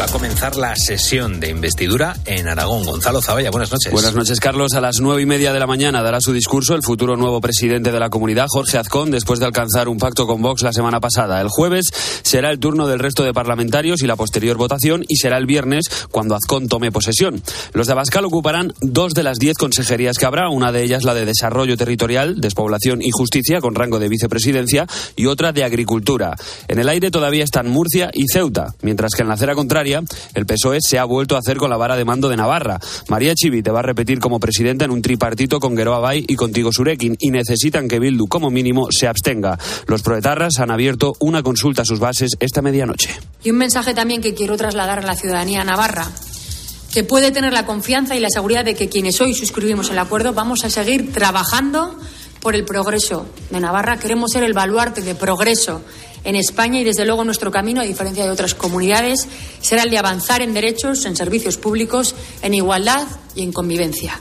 Va a comenzar la sesión de investidura en Aragón. Gonzalo Zavalla, buenas noches. Buenas noches, Carlos. A las nueve y media de la mañana dará su discurso el futuro nuevo presidente de la comunidad, Jorge Azcón, después de alcanzar un pacto con Vox la semana pasada. El jueves será el turno del resto de parlamentarios y la posterior votación, y será el viernes cuando Azcón tome posesión. Los de Abascal ocuparán dos de las diez consejerías que habrá, una de ellas la de Desarrollo Territorial, Despoblación y Justicia, con rango de vicepresidencia, y otra de Agricultura. En el aire todavía están Murcia y Ceuta, mientras que en la acera contraria el PSOE se ha vuelto a hacer con la vara de mando de Navarra. María Chivi te va a repetir como presidenta en un tripartito con Geroa Bay y contigo Surekin y necesitan que Bildu como mínimo se abstenga. Los proetarras han abierto una consulta a sus bases esta medianoche. Y un mensaje también que quiero trasladar a la ciudadanía navarra que puede tener la confianza y la seguridad de que quienes hoy suscribimos el acuerdo vamos a seguir trabajando por el progreso de Navarra. Queremos ser el baluarte de progreso en España y, desde luego, nuestro camino, a diferencia de otras comunidades, será el de avanzar en derechos, en servicios públicos, en igualdad y en convivencia.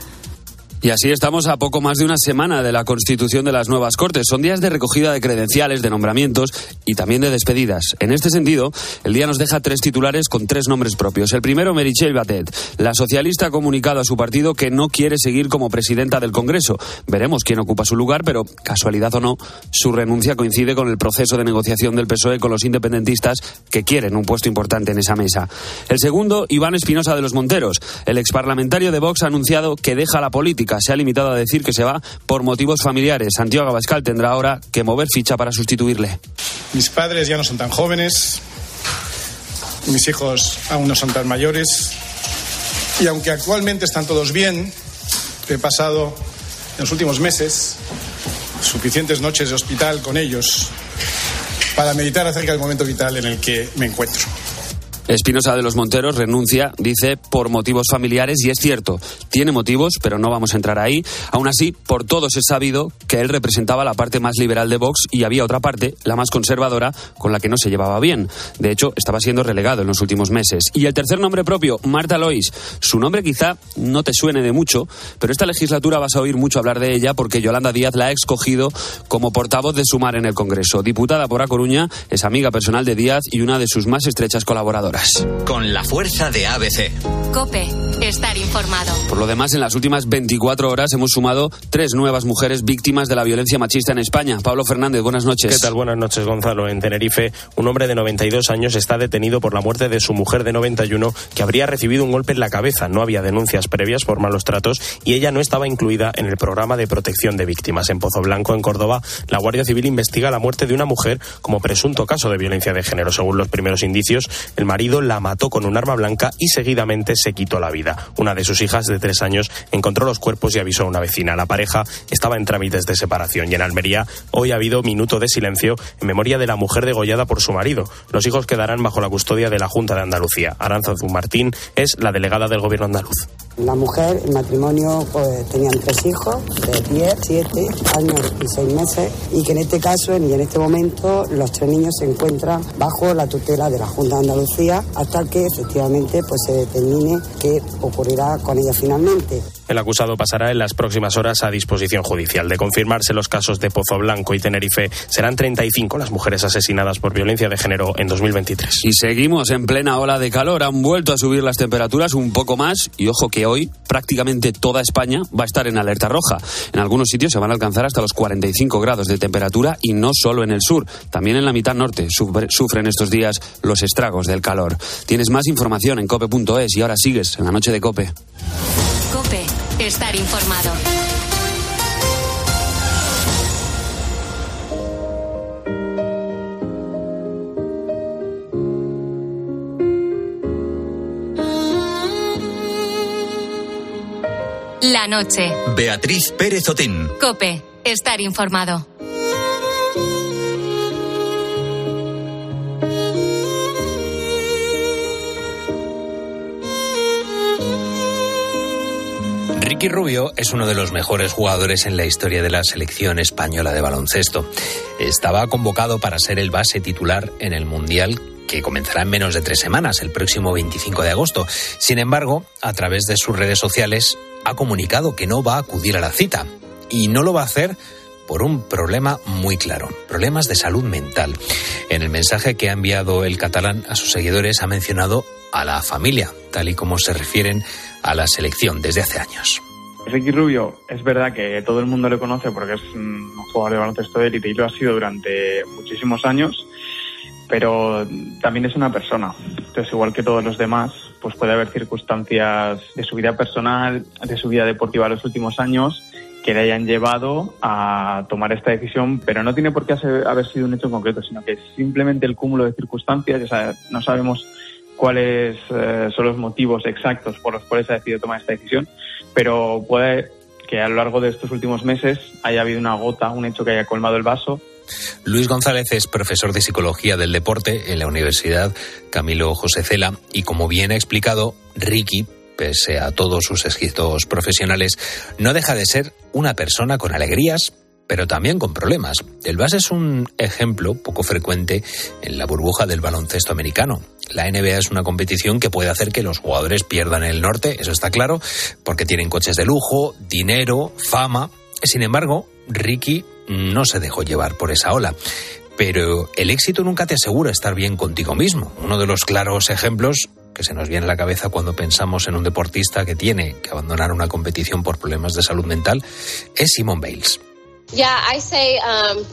Y así estamos a poco más de una semana de la constitución de las nuevas Cortes. Son días de recogida de credenciales, de nombramientos y también de despedidas. En este sentido, el día nos deja tres titulares con tres nombres propios. El primero, Merichel Batet. La socialista ha comunicado a su partido que no quiere seguir como presidenta del Congreso. Veremos quién ocupa su lugar, pero casualidad o no, su renuncia coincide con el proceso de negociación del PSOE con los independentistas que quieren un puesto importante en esa mesa. El segundo, Iván Espinosa de los Monteros. El exparlamentario de Vox ha anunciado que deja la política se ha limitado a decir que se va por motivos familiares. Santiago Abascal tendrá ahora que mover ficha para sustituirle. Mis padres ya no son tan jóvenes, mis hijos aún no son tan mayores, y aunque actualmente están todos bien, he pasado en los últimos meses suficientes noches de hospital con ellos para meditar acerca del momento vital en el que me encuentro. Espinosa de los Monteros renuncia, dice, por motivos familiares y es cierto, tiene motivos, pero no vamos a entrar ahí. Aún así, por todos es sabido que él representaba la parte más liberal de Vox y había otra parte, la más conservadora, con la que no se llevaba bien. De hecho, estaba siendo relegado en los últimos meses. Y el tercer nombre propio, Marta Lois. Su nombre quizá no te suene de mucho, pero esta legislatura vas a oír mucho hablar de ella porque Yolanda Díaz la ha escogido como portavoz de Sumar en el Congreso. Diputada por A Coruña, es amiga personal de Díaz y una de sus más estrechas colaboradoras. Con la fuerza de ABC. Cope, estar informado. Por lo demás, en las últimas 24 horas hemos sumado tres nuevas mujeres víctimas de la violencia machista en España. Pablo Fernández, buenas noches. ¿Qué tal? Buenas noches, Gonzalo. En Tenerife, un hombre de 92 años está detenido por la muerte de su mujer de 91 que habría recibido un golpe en la cabeza. No había denuncias previas por malos tratos y ella no estaba incluida en el programa de protección de víctimas. En Pozo Blanco, en Córdoba, la Guardia Civil investiga la muerte de una mujer como presunto caso de violencia de género. Según los primeros indicios, el marido la mató con un arma blanca y seguidamente se quitó la vida. Una de sus hijas de tres años encontró los cuerpos y avisó a una vecina. La pareja estaba en trámites de separación y en Almería hoy ha habido minuto de silencio en memoria de la mujer degollada por su marido. Los hijos quedarán bajo la custodia de la Junta de Andalucía. Aranzazu Martín es la delegada del gobierno andaluz. La mujer, el matrimonio, pues tenían tres hijos de 10, 7 años y 6 meses y que en este caso y en este momento los tres niños se encuentran bajo la tutela de la Junta de Andalucía hasta que efectivamente pues se determine qué ocurrirá con ella finalmente. El acusado pasará en las próximas horas a disposición judicial. De confirmarse los casos de Pozo Blanco y Tenerife, serán 35 las mujeres asesinadas por violencia de género en 2023. Y seguimos en plena ola de calor. Han vuelto a subir las temperaturas un poco más y ojo que hoy prácticamente toda España va a estar en alerta roja. En algunos sitios se van a alcanzar hasta los 45 grados de temperatura y no solo en el sur, también en la mitad norte sufren estos días los estragos del calor. Tienes más información en cope.es y ahora sigues en la noche de Cope. Cope, estar informado. La noche. Beatriz Pérez Otín. Cope, estar informado. Ricky Rubio es uno de los mejores jugadores en la historia de la selección española de baloncesto. Estaba convocado para ser el base titular en el Mundial que comenzará en menos de tres semanas, el próximo 25 de agosto. Sin embargo, a través de sus redes sociales ha comunicado que no va a acudir a la cita. y no lo va a hacer por un problema muy claro, problemas de salud mental. En el mensaje que ha enviado el catalán a sus seguidores ha mencionado a la familia, tal y como se refieren a la selección desde hace años. Ricky Rubio es verdad que todo el mundo le conoce porque es un jugador de baloncesto de élite y lo ha sido durante muchísimos años, pero también es una persona. Entonces, igual que todos los demás, pues puede haber circunstancias de su vida personal, de su vida deportiva en los últimos años que le hayan llevado a tomar esta decisión, pero no tiene por qué haber sido un hecho concreto, sino que simplemente el cúmulo de circunstancias, sea, no sabemos cuáles eh, son los motivos exactos por los cuales ha decidido tomar esta decisión, pero puede que a lo largo de estos últimos meses haya habido una gota, un hecho que haya colmado el vaso. Luis González es profesor de psicología del deporte en la Universidad Camilo José Cela y como bien ha explicado, Ricky pese a todos sus escritos profesionales, no deja de ser una persona con alegrías, pero también con problemas. El base es un ejemplo poco frecuente en la burbuja del baloncesto americano. La NBA es una competición que puede hacer que los jugadores pierdan el norte, eso está claro, porque tienen coches de lujo, dinero, fama. Sin embargo, Ricky no se dejó llevar por esa ola. Pero el éxito nunca te asegura estar bien contigo mismo. Uno de los claros ejemplos que se nos viene a la cabeza cuando pensamos en un deportista que tiene que abandonar una competición por problemas de salud mental es Simone Bales. Um,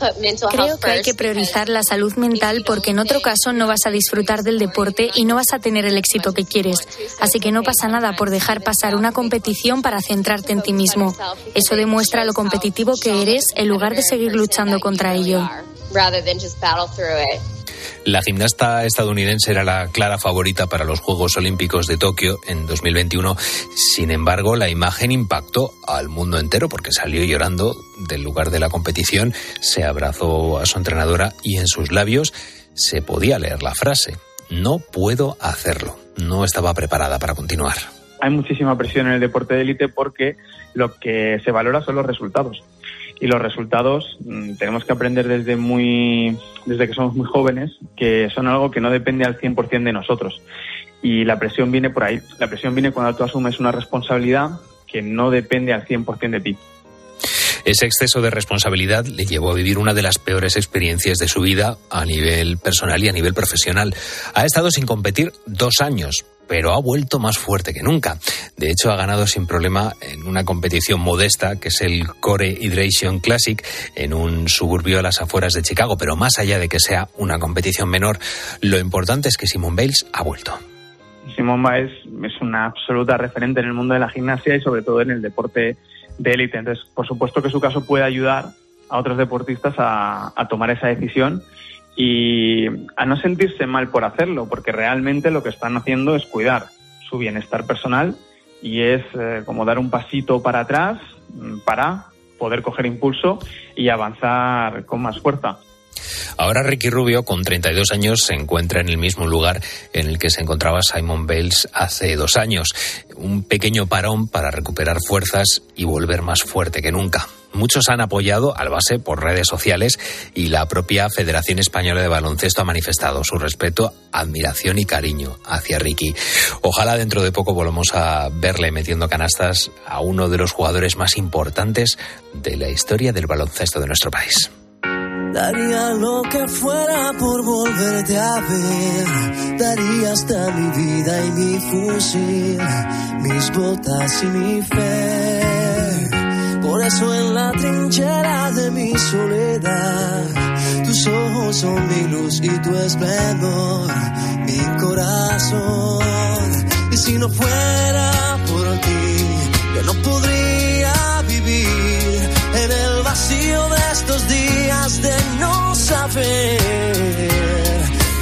Creo que hay que priorizar la salud mental porque en otro caso no vas a disfrutar del deporte y no vas a tener el éxito que quieres. Así que no pasa nada por dejar pasar una competición para centrarte en ti mismo. Eso demuestra lo competitivo que eres en lugar de seguir luchando contra ello. La gimnasta estadounidense era la clara favorita para los Juegos Olímpicos de Tokio en 2021. Sin embargo, la imagen impactó al mundo entero porque salió llorando del lugar de la competición, se abrazó a su entrenadora y en sus labios se podía leer la frase, no puedo hacerlo. No estaba preparada para continuar. Hay muchísima presión en el deporte de élite porque lo que se valora son los resultados y los resultados mm, tenemos que aprender desde muy desde que somos muy jóvenes que son algo que no depende al 100% de nosotros. Y la presión viene por ahí. La presión viene cuando tú asumes una responsabilidad que no depende al 100% de ti. Ese exceso de responsabilidad le llevó a vivir una de las peores experiencias de su vida a nivel personal y a nivel profesional. Ha estado sin competir dos años, pero ha vuelto más fuerte que nunca. De hecho, ha ganado sin problema en una competición modesta, que es el Core Hydration Classic, en un suburbio a las afueras de Chicago. Pero más allá de que sea una competición menor, lo importante es que Simone Bales ha vuelto. Simone Biles es una absoluta referente en el mundo de la gimnasia y sobre todo en el deporte de élite. Entonces, por supuesto que su caso puede ayudar a otros deportistas a, a tomar esa decisión y a no sentirse mal por hacerlo, porque realmente lo que están haciendo es cuidar su bienestar personal y es eh, como dar un pasito para atrás mm, para poder coger impulso y avanzar con más fuerza. Ahora Ricky Rubio, con 32 años, se encuentra en el mismo lugar en el que se encontraba Simon Bales hace dos años. Un pequeño parón para recuperar fuerzas y volver más fuerte que nunca. Muchos han apoyado al base por redes sociales y la propia Federación Española de Baloncesto ha manifestado su respeto, admiración y cariño hacia Ricky. Ojalá dentro de poco volvamos a verle metiendo canastas a uno de los jugadores más importantes de la historia del baloncesto de nuestro país. Daría lo que fuera por volverte a ver. Daría hasta mi vida y mi fusil, mis botas y mi fe. Por eso en la trinchera de mi soledad, tus ojos son mi luz y tu esplendor, mi corazón. Y si no fuera por ti, yo no podría vivir en el vacío de estos días de no saber.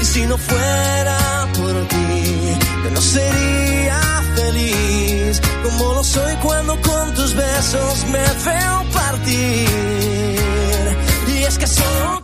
Y si no fuera por ti, yo no sería besos me veo partir. Y es que solo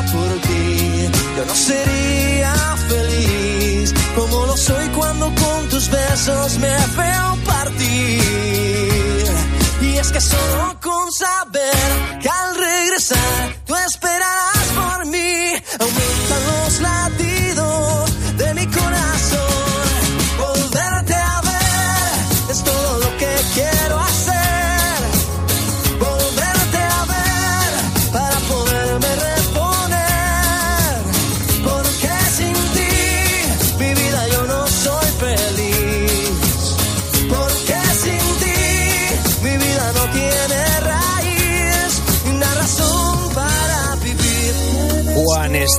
yo no sería feliz como lo soy cuando con tus besos me veo partir. Y es que solo con saber que al regresar tú esperarás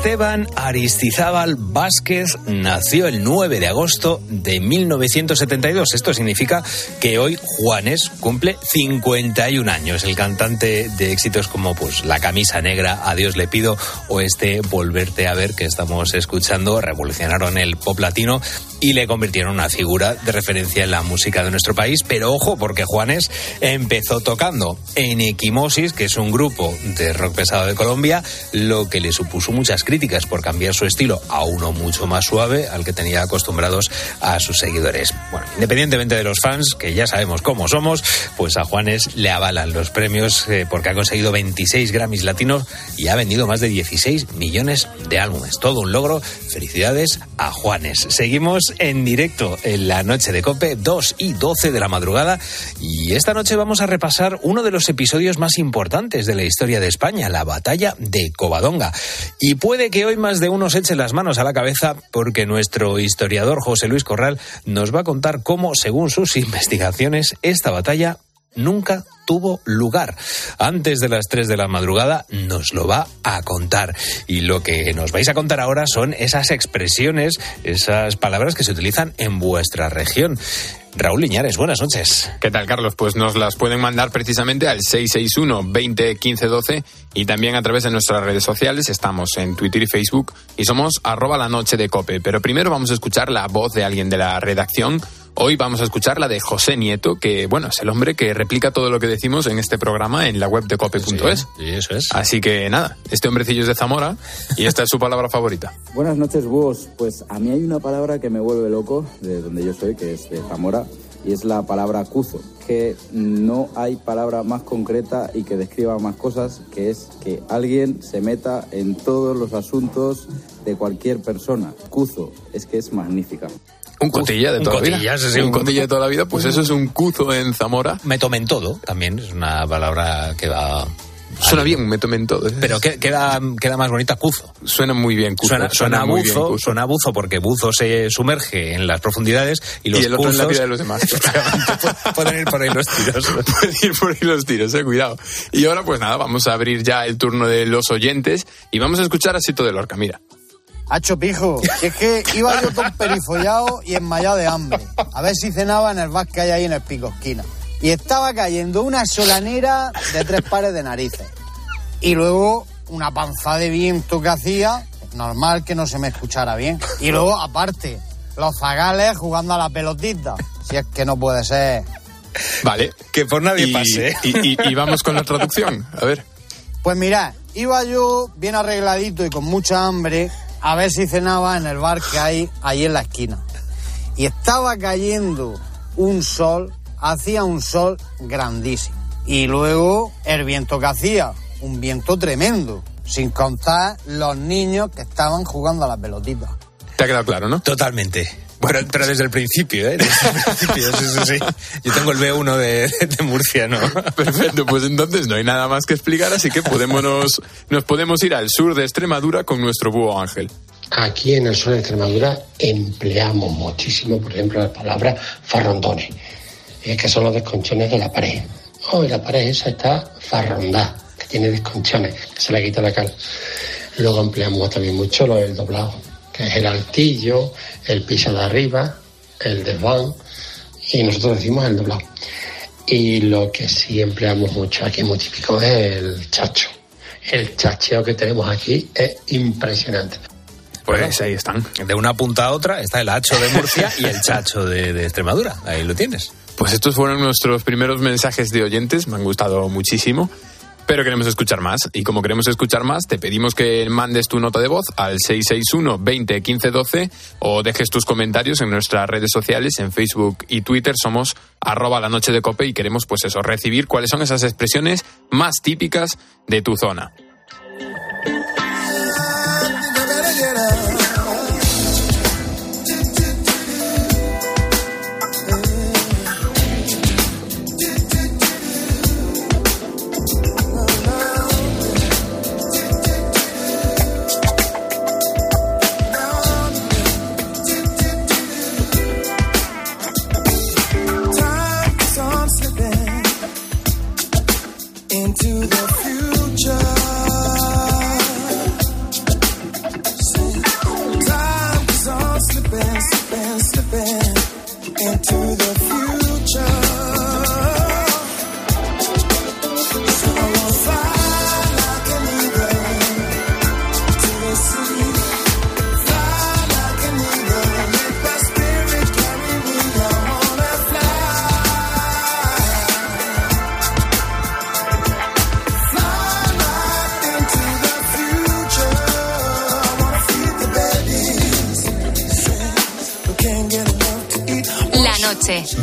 Esteban Aristizábal Vázquez nació el 9 de agosto de 1972. Esto significa que hoy Juanes cumple 51 años. El cantante de éxitos como pues La camisa negra, Adiós le pido o este Volverte a ver que estamos escuchando revolucionaron el pop latino y le convirtieron en una figura de referencia en la música de nuestro país. Pero ojo, porque Juanes empezó tocando en Equimosis, que es un grupo de rock pesado de Colombia, lo que le supuso muchas críticas por cambiar su estilo a uno mucho más suave al que tenía acostumbrados a sus seguidores. Bueno, independientemente de los fans, que ya sabemos cómo somos, pues a Juanes le avalan los premios eh, porque ha conseguido 26 Grammys latinos y ha vendido más de 16 millones de álbumes. Todo un logro. Felicidades a Juanes. Seguimos en directo en la noche de Cope, 2 y 12 de la madrugada. Y esta noche vamos a repasar uno de los episodios más importantes de la historia de España, la batalla de Covadonga. Y puede que hoy más de uno se eche las manos a la cabeza porque nuestro historiador José Luis Corral nos va a contar cómo, según sus investigaciones, esta batalla nunca tuvo lugar. Antes de las 3 de la madrugada nos lo va a contar. Y lo que nos vais a contar ahora son esas expresiones, esas palabras que se utilizan en vuestra región. Raúl Liñares, buenas noches. ¿Qué tal, Carlos? Pues nos las pueden mandar precisamente al 661 20 15 12 y también a través de nuestras redes sociales. Estamos en Twitter y Facebook y somos arroba la noche de cope. Pero primero vamos a escuchar la voz de alguien de la redacción. Hoy vamos a escuchar la de José Nieto, que bueno, es el hombre que replica todo lo que decimos en este programa en la web de cope.es. Sí, eso es. Así que nada, este hombrecillo es de Zamora y esta es su palabra favorita. Buenas noches, búhos. Pues a mí hay una palabra que me vuelve loco de donde yo soy, que es de Zamora, y es la palabra cuzo, que no hay palabra más concreta y que describa más cosas, que es que alguien se meta en todos los asuntos de cualquier persona. Cuzo, es que es magnífica. Un cotilla de Un toda la cotilla, vida. sí, un un- cotilla de toda la vida, pues eso es un cuzo en Zamora. Me tomen todo, también es una palabra que va... Suena bien, me tomen todo. ¿eh? Pero que- queda, queda más bonita cuzo. Suena muy bien, cuzo. Suena, suena bien, buzo, cuzo. suena buzo porque buzo se sumerge en las profundidades y los y el otro en la vida de los demás. pueden ir por ahí los tiros. Pueden ir por ahí los tiros, eh, cuidado. Y ahora, pues nada, vamos a abrir ya el turno de los oyentes y vamos a escuchar a Sito de Lorca. Mira. Hacho pijo, que es que iba yo todo perifollado y enmayado de hambre. A ver si cenaba en el bar que hay ahí en el pico esquina. Y estaba cayendo una solanera de tres pares de narices. Y luego una panza de viento que hacía, normal que no se me escuchara bien. Y luego, aparte, los zagales jugando a la pelotita. Si es que no puede ser. Vale. Que por nadie y, pase. Y, y- y vamos con la traducción. A ver. Pues mirad, iba yo bien arregladito y con mucha hambre a ver si cenaba en el bar que hay ahí en la esquina. Y estaba cayendo un sol, hacía un sol grandísimo. Y luego el viento que hacía, un viento tremendo, sin contar los niños que estaban jugando a la pelotita. Te ha quedado claro, ¿no? Totalmente. Pero, pero desde el principio, ¿eh? Desde el principio, sí, sí, sí. Yo tengo el B1 de, de Murcia, ¿no? Perfecto, pues entonces no hay nada más que explicar, así que podemos, nos podemos ir al sur de Extremadura con nuestro búho Ángel. Aquí en el sur de Extremadura empleamos muchísimo, por ejemplo, la palabra farrondones, eh, que son los desconchones de la pared. Oh, y la pared esa está farrondada, que tiene desconchones, que se le quita la cara. Luego empleamos también mucho lo del doblado, que es el altillo, el piso de arriba, el desván, y nosotros decimos el doblado. Y lo que sí empleamos mucho aquí, muy típico, es el chacho. El chacheo que tenemos aquí es impresionante. Pues ahí están. De una punta a otra está el hacho de Murcia y el chacho de, de Extremadura. Ahí lo tienes. Pues estos fueron nuestros primeros mensajes de oyentes, me han gustado muchísimo. Pero queremos escuchar más. Y como queremos escuchar más, te pedimos que mandes tu nota de voz al 661 20 15 12 o dejes tus comentarios en nuestras redes sociales, en Facebook y Twitter. Somos arroba la noche de cope y queremos, pues eso, recibir cuáles son esas expresiones más típicas de tu zona. into the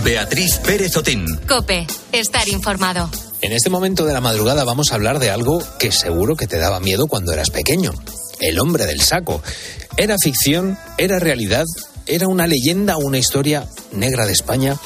Beatriz Pérez Otín. Cope, estar informado. En este momento de la madrugada vamos a hablar de algo que seguro que te daba miedo cuando eras pequeño. El hombre del saco. ¿Era ficción? ¿Era realidad? ¿Era una leyenda o una historia negra de España?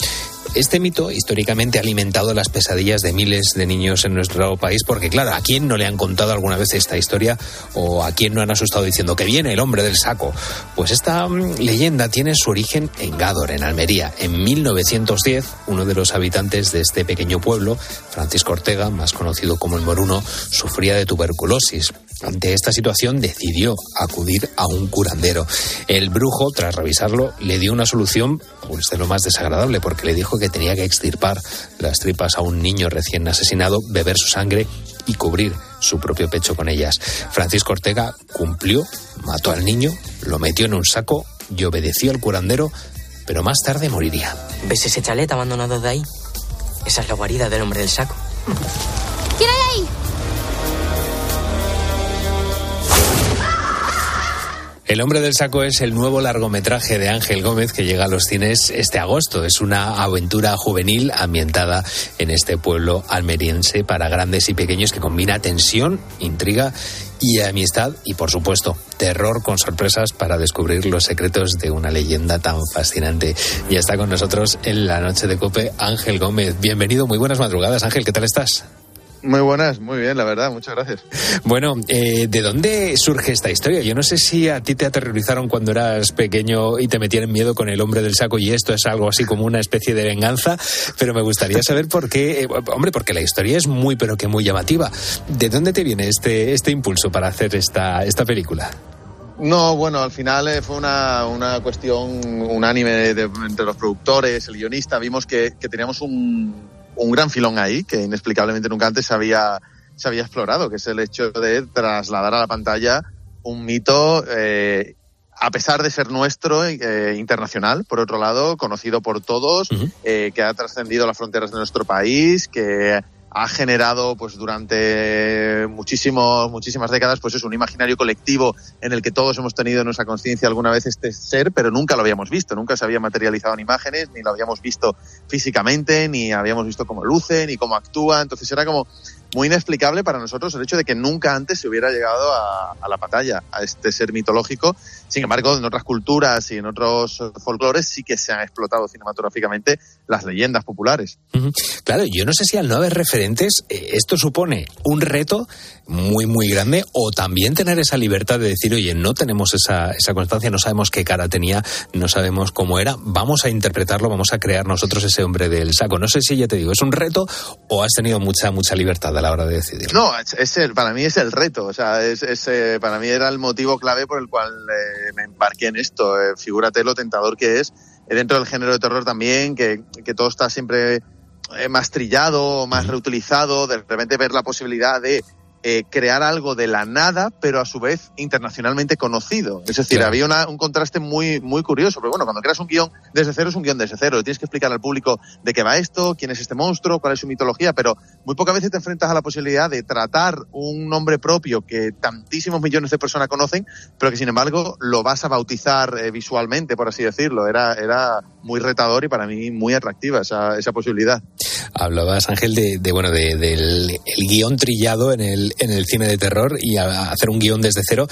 Este mito históricamente ha alimentado las pesadillas de miles de niños en nuestro país, porque claro, ¿a quién no le han contado alguna vez esta historia o a quién no han asustado diciendo que viene el hombre del saco? Pues esta mm, leyenda tiene su origen en Gádor, en Almería. En 1910, uno de los habitantes de este pequeño pueblo, Francisco Ortega, más conocido como el Moruno, sufría de tuberculosis. Ante esta situación decidió acudir a un curandero. El brujo, tras revisarlo, le dio una solución pues de lo más desagradable, porque le dijo que tenía que extirpar las tripas a un niño recién asesinado, beber su sangre y cubrir su propio pecho con ellas. Francisco Ortega cumplió, mató al niño, lo metió en un saco y obedeció al curandero, pero más tarde moriría. ¿Ves ese chalet abandonado de ahí? Esa es la guarida del hombre del saco. ¿Quién hay ahí? El hombre del saco es el nuevo largometraje de Ángel Gómez que llega a los cines este agosto. Es una aventura juvenil ambientada en este pueblo almeriense para grandes y pequeños que combina tensión, intriga y amistad y por supuesto terror con sorpresas para descubrir los secretos de una leyenda tan fascinante. Ya está con nosotros en la noche de cope Ángel Gómez. Bienvenido, muy buenas madrugadas Ángel, ¿qué tal estás? Muy buenas, muy bien, la verdad, muchas gracias. Bueno, eh, ¿de dónde surge esta historia? Yo no sé si a ti te aterrorizaron cuando eras pequeño y te metieron miedo con el hombre del saco y esto es algo así como una especie de venganza, pero me gustaría saber por qué, eh, hombre, porque la historia es muy pero que muy llamativa. ¿De dónde te viene este, este impulso para hacer esta, esta película? No, bueno, al final eh, fue una, una cuestión unánime entre los productores, el guionista. Vimos que, que teníamos un, un gran filón ahí que inexplicablemente nunca antes se había, se había explorado, que es el hecho de trasladar a la pantalla un mito, eh, a pesar de ser nuestro, eh, internacional, por otro lado, conocido por todos, eh, que ha trascendido las fronteras de nuestro país, que ha generado pues durante muchísimos, muchísimas décadas pues es un imaginario colectivo en el que todos hemos tenido en nuestra conciencia alguna vez este ser, pero nunca lo habíamos visto, nunca se había materializado en imágenes, ni lo habíamos visto físicamente, ni habíamos visto cómo luce, ni cómo actúa, entonces era como muy inexplicable para nosotros el hecho de que nunca antes se hubiera llegado a, a la batalla, a este ser mitológico. Sin embargo, en otras culturas y en otros folclores sí que se han explotado cinematográficamente las leyendas populares. Claro, yo no sé si al no haber referentes, eh, esto supone un reto muy, muy grande o también tener esa libertad de decir, oye, no tenemos esa, esa constancia, no sabemos qué cara tenía, no sabemos cómo era, vamos a interpretarlo, vamos a crear nosotros ese hombre del saco. No sé si ya te digo, ¿es un reto o has tenido mucha, mucha libertad a la hora de decidir? No, es, el, para mí es el reto, o sea, es, eh, para mí era el motivo clave por el cual eh, me embarqué en esto. Eh, figúrate lo tentador que es, dentro del género de terror también, que, que todo está siempre más trillado, más reutilizado, de repente ver la posibilidad de eh, crear algo de la nada, pero a su vez internacionalmente conocido. Es decir, había un contraste muy, muy curioso. Pero bueno, cuando creas un guion desde cero, es un guion desde cero. Tienes que explicar al público de qué va esto, quién es este monstruo, cuál es su mitología, pero muy pocas veces te enfrentas a la posibilidad de tratar un nombre propio que tantísimos millones de personas conocen, pero que sin embargo lo vas a bautizar eh, visualmente, por así decirlo. Era, era muy retador y para mí muy atractiva esa, esa posibilidad. Hablabas, Ángel, de, bueno, de, del el guion trillado en el, en el cine de terror y hacer un guion desde cero.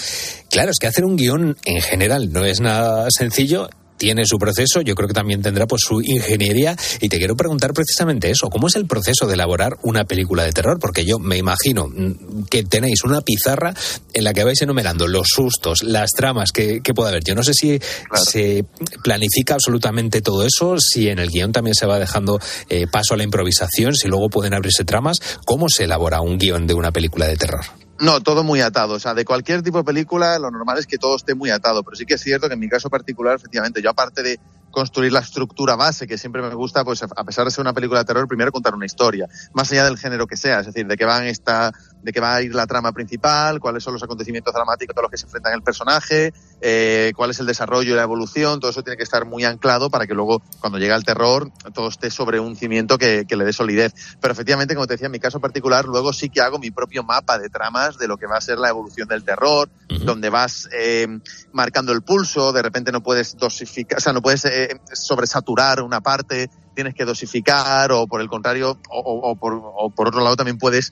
Claro, es que hacer un guion en general no es nada sencillo tiene su proceso, yo creo que también tendrá pues su ingeniería y te quiero preguntar precisamente eso, ¿cómo es el proceso de elaborar una película de terror? Porque yo me imagino mm, que tenéis una pizarra en la que vais enumerando los sustos, las tramas que, que puede haber. Yo no sé si se planifica absolutamente todo eso, si en el guion también se va dejando eh, paso a la improvisación, si luego pueden abrirse tramas. ¿Cómo se elabora un guion de una película de terror? No, todo muy atado. O sea, de cualquier tipo de película, lo normal es que todo esté muy atado. Pero sí que es cierto que en mi caso particular, efectivamente, yo aparte de construir la estructura base, que siempre me gusta, pues a pesar de ser una película de terror, primero contar una historia, más allá del género que sea, es decir, de qué van esta, de qué va a ir la trama principal, cuáles son los acontecimientos dramáticos a los que se enfrentan el personaje, eh, cuál es el desarrollo y la evolución, todo eso tiene que estar muy anclado para que luego, cuando llega el terror, todo esté sobre un cimiento que, que le dé solidez. Pero efectivamente, como te decía, en mi caso particular, luego sí que hago mi propio mapa de tramas de lo que va a ser la evolución del terror, donde vas eh, marcando el pulso, de repente no puedes dosificar, o sea, no puedes eh, sobresaturar una parte, tienes que dosificar, o por el contrario, o, o, por, o por, otro lado también puedes,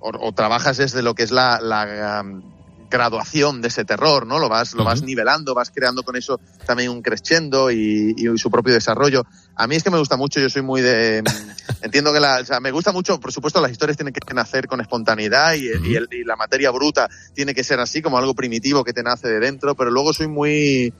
o, trabajas desde lo que es la, la graduación de ese terror, ¿no? Lo vas, lo vas nivelando, vas creando con eso también un crescendo y, y, su propio desarrollo. A mí es que me gusta mucho, yo soy muy de... entiendo que la... O sea, me gusta mucho, por supuesto, las historias tienen que nacer con espontaneidad y, y, el, y la materia bruta tiene que ser así, como algo primitivo que te nace de dentro, pero luego soy muy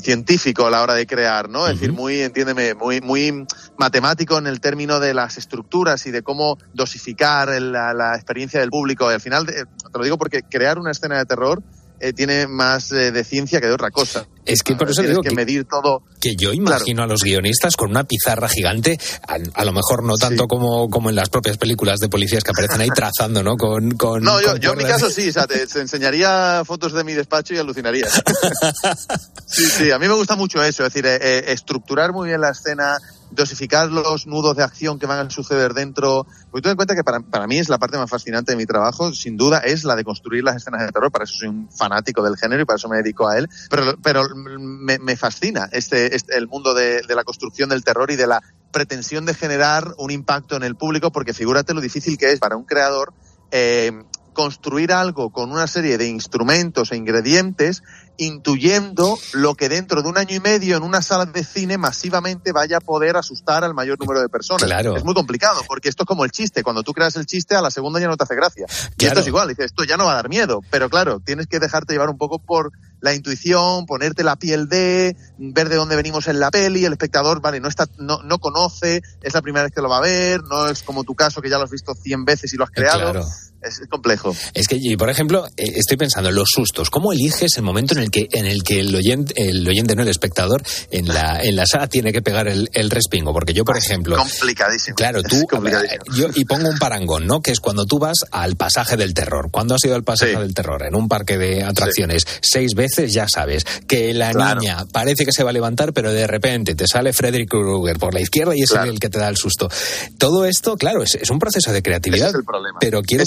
científico a la hora de crear, ¿no? Es decir, muy, entiéndeme, muy, muy matemático en el término de las estructuras y de cómo dosificar la, la experiencia del público. Y al final, te lo digo porque crear una escena de terror eh, tiene más eh, de ciencia que de otra cosa. Es que por eso digo que, que, medir todo. Que yo imagino a los guionistas con una pizarra gigante, a, a lo mejor no tanto sí. como, como en las propias películas de policías que aparecen ahí trazando, ¿no? Con, con no, yo, con yo en mi caso sí, o sea, te, te, enseñaría fotos de mi despacho y alucinarías. sí, sí, a mí me gusta mucho eso, es decir, eh, eh, estructurar muy bien la escena, dosificar los nudos de acción que van a suceder dentro. Porque tú en cuenta que para, para, mí es la parte más fascinante de mi trabajo, sin duda, es la de construir las escenas de terror. Para eso soy un fanático del género y para eso me dedico a él. Pero, pero me, me fascina este, este, el mundo de, de la construcción del terror y de la pretensión de generar un impacto en el público, porque figúrate lo difícil que es para un creador eh, construir algo con una serie de instrumentos e ingredientes intuyendo lo que dentro de un año y medio en una sala de cine masivamente vaya a poder asustar al mayor número de personas. Claro. Es muy complicado, porque esto es como el chiste. Cuando tú creas el chiste, a la segunda ya no te hace gracia. Claro. Y esto es igual, dices, esto ya no va a dar miedo. Pero claro, tienes que dejarte llevar un poco por la intuición, ponerte la piel de, ver de dónde venimos en la peli, el espectador, vale, no está, no, no conoce, es la primera vez que lo va a ver, no es como tu caso que ya lo has visto cien veces y lo has creado. Claro. Es complejo. Es que, por ejemplo, eh, estoy pensando, los sustos, ¿cómo eliges el momento en el que, en el, que el, oyente, el oyente, no el espectador, en la, en la sala tiene que pegar el, el respingo? Porque yo, por ejemplo. Complicadísimo. Claro, tú. Yo, y pongo un parangón, ¿no? Que es cuando tú vas al pasaje del terror. ¿Cuándo has ido al pasaje sí. del terror? En un parque de atracciones. Sí. Seis veces ya sabes que la claro. niña parece que se va a levantar, pero de repente te sale Frederick Krueger por la izquierda y es claro. el que te da el susto. Todo esto, claro, es, es un proceso de creatividad. Ese es el problema. Pero quiero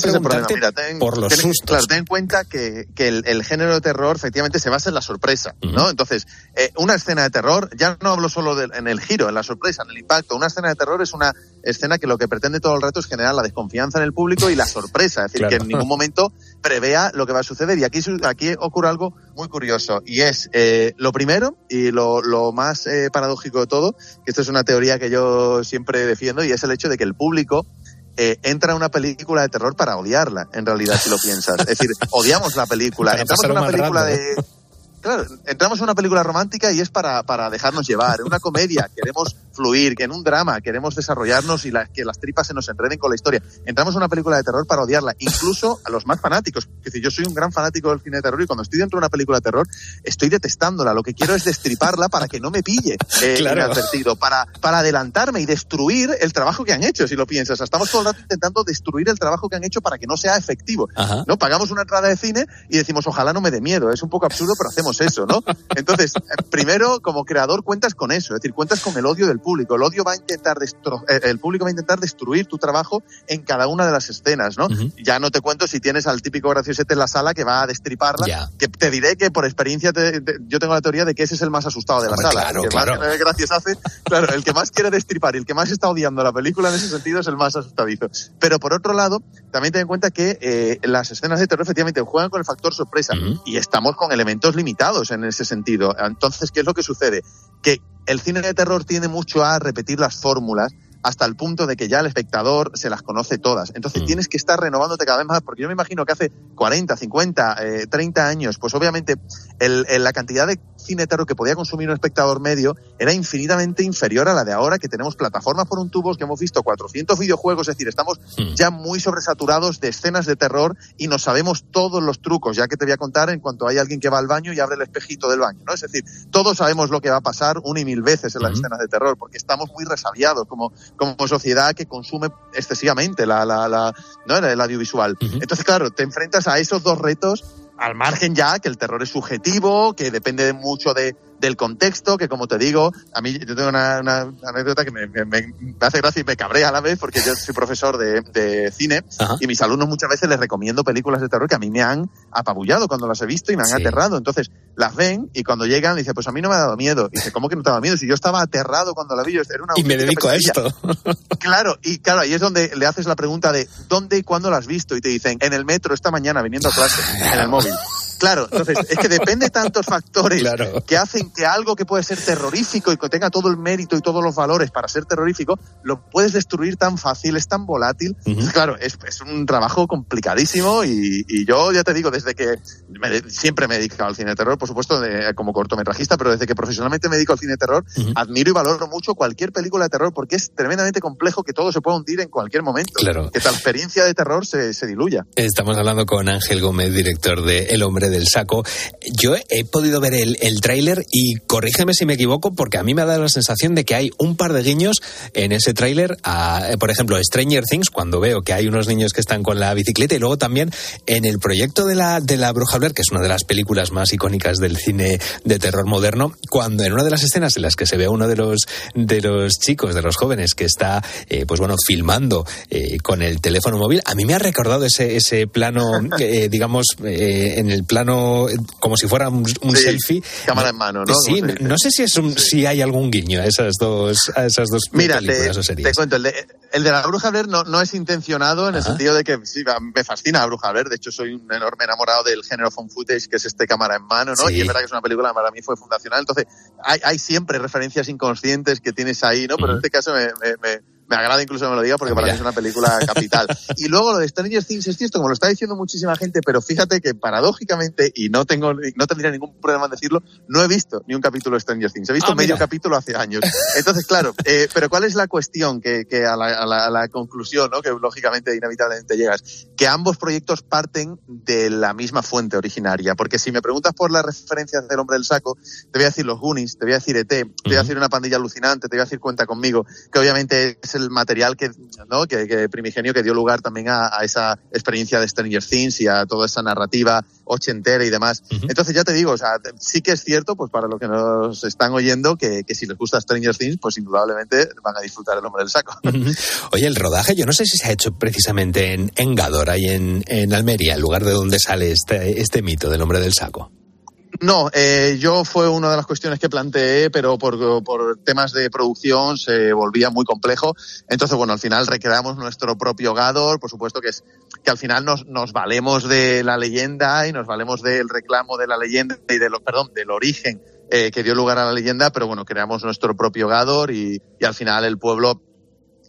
Mira, ten, por los ten, sustos. Claro, ten en cuenta que, que el, el, género de terror efectivamente se basa en la sorpresa, ¿no? Entonces, eh, una escena de terror, ya no hablo solo de, en el giro, en la sorpresa, en el impacto, una escena de terror es una escena que lo que pretende todo el rato es generar la desconfianza en el público y la sorpresa, es decir, que en ningún momento prevea lo que va a suceder. Y aquí, aquí ocurre algo muy curioso, y es eh, lo primero y lo, lo más eh, paradójico de todo, que esto es una teoría que yo siempre defiendo, y es el hecho de que el público eh, entra a una película de terror para odiarla, en realidad, si lo piensas. Es decir, odiamos la película. Entramos a una película de claro, entramos en una película romántica y es para, para dejarnos llevar. En una comedia queremos fluir, que en un drama queremos desarrollarnos y que las tripas se nos enreden con la historia. Entramos en una película de terror para odiarla, incluso a los más fanáticos. Es decir, yo soy un gran fanático del cine de terror y cuando estoy dentro de una película de terror estoy detestándola. Lo que quiero es destriparla para que no me pille eh, inadvertido, para, para adelantarme y destruir el trabajo que han hecho, si lo piensas. Estamos todo el rato intentando destruir el trabajo que han hecho para que no sea efectivo. ¿no? Pagamos una entrada de cine y decimos, ojalá no me dé miedo. Es un poco absurdo, pero hacemos eso, ¿no? Entonces, eh, primero, como creador, cuentas con eso, es decir, cuentas con el odio del público. El odio va a intentar eh, el público va a intentar destruir tu trabajo en cada una de las escenas, ¿no? Ya no te cuento si tienes al típico graciosete en la sala que va a destriparla, que te diré que por experiencia yo tengo la teoría de que ese es el más asustado de la sala. Claro, el que claro. más gracias hace, claro, el que más quiere destripar y el que más está odiando la película en ese sentido es el más asustadizo. Pero por otro lado, también ten en cuenta que eh, las escenas de terror efectivamente juegan con el factor sorpresa y estamos con elementos limitados en ese sentido. Entonces, ¿qué es lo que sucede? Que el cine de terror tiene mucho a repetir las fórmulas hasta el punto de que ya el espectador se las conoce todas. Entonces mm. tienes que estar renovándote cada vez más, porque yo me imagino que hace 40, 50, 30 años, pues obviamente el, la cantidad de cine terror que podía consumir un espectador medio era infinitamente inferior a la de ahora, que tenemos plataformas por un tubo, que hemos visto 400 videojuegos, es decir, estamos mm. ya muy sobresaturados de escenas de terror y nos sabemos todos los trucos, ya que te voy a contar en cuanto hay alguien que va al baño y abre el espejito del baño, ¿no? Es decir, todos sabemos lo que va a pasar una y mil veces en las escenas de terror, porque estamos muy resabiados como, como sociedad que consume excesivamente la, la, la ¿no? el audiovisual. Entonces, claro, te enfrentas a esos dos retos al margen ya que el terror es subjetivo, que depende mucho de, del contexto, que como te digo, a mí yo tengo una, anécdota que me, hace gracia y me cabrea a la vez, porque yo soy profesor de, cine y mis alumnos muchas veces les recomiendo películas de terror que a mí me han apabullado cuando las he visto y me han aterrado. Entonces las ven y cuando llegan dicen, pues a mí no me ha dado miedo. Y dice, ¿cómo que no te ha dado miedo? Si yo estaba aterrado cuando la vi, era una y me dedico a esto. claro, y claro, ahí es donde le haces la pregunta de ¿dónde y cuándo la has visto? Y te dicen, en el metro esta mañana viniendo a clase, en el móvil. coming. Claro, entonces es que depende de tantos factores que hacen que algo que puede ser terrorífico y que tenga todo el mérito y todos los valores para ser terrorífico, lo puedes destruir tan fácil, es tan volátil. Claro, es, es, un trabajo complicadísimo y, y, yo ya te digo, desde que siempre me he dedicado al cine de terror, por supuesto, como cortometrajista, pero desde que profesionalmente me dedico al cine de terror, admiro y valoro mucho cualquier película de terror porque es tremendamente complejo que todo se pueda hundir en cualquier momento. Claro. Que tal experiencia de terror se, se diluya. Estamos hablando con Ángel Gómez, director de El hombre del saco. Yo he podido ver el, el tráiler y corrígeme si me equivoco porque a mí me ha dado la sensación de que hay un par de guiños en ese tráiler por ejemplo, Stranger Things, cuando veo que hay unos niños que están con la bicicleta y luego también en el proyecto de la, de la Bruja Blair, que es una de las películas más icónicas del cine de terror moderno, cuando en una de las escenas en las que se ve a uno de los, de los chicos, de los jóvenes que está, eh, pues bueno, filmando eh, con el teléfono móvil, a mí me ha recordado ese, ese plano, eh, digamos, en el plano como si fuera un, selfie. Cámara en mano, ¿no? Sí, no sé si es un, si hay algún guiño a esas dos, a esas dos Mira, películas te, te cuento, el de, el de la Bruja Blair no, no es intencionado en el sentido de que sí, me fascina la Bruja Blair. De hecho, soy un enorme enamorado del género phone footage, que es este cámara en mano, ¿no? Y es verdad que es una película que para mí fue fundacional. Entonces, hay, hay siempre referencias inconscientes que tienes ahí, ¿no? Pero en este caso me, me me agrada incluso que me lo diga porque para mí es una película capital. y luego lo de Stranger Things es cierto, como lo está diciendo muchísima gente, pero fíjate que paradójicamente, y no tengo, no tendría ningún problema en decirlo, no he visto ni un capítulo de Stranger Things. He visto ah, medio capítulo hace años. Entonces, claro, eh, pero ¿cuál es la cuestión que, que a, la, a, la, conclusión, ¿no? que lógicamente inevitablemente llegas? Que ambos proyectos parten de la misma fuente originaria. Porque si me preguntas por las referencias del hombre del saco, te voy a decir los Goonies, te voy a decir ET, te voy a decir una pandilla alucinante, te voy a decir Cuenta conmigo, que obviamente es el material que, ¿no? que, primigenio que dio lugar también a, esa experiencia de Stranger Things y a toda esa narrativa ochentera y demás. Entonces ya te digo, o sea, sí que es cierto, pues para los que nos están oyendo, que, si les gusta Stranger Things, pues indudablemente van a disfrutar el hombre del saco. Oye, el rodaje, yo no sé si se ha hecho precisamente en, en Gador, ahí en, en Almería, el lugar de donde sale este, este mito del hombre del saco. No, eh, yo fue una de las cuestiones que planteé, pero por, por, temas de producción se volvía muy complejo. Entonces, bueno, al final recreamos nuestro propio Gador, por supuesto que es que al final nos, nos valemos de la leyenda y nos valemos del reclamo de la leyenda y de lo, perdón, del origen eh, que dio lugar a la leyenda, pero bueno, creamos nuestro propio Gador y, y al final el pueblo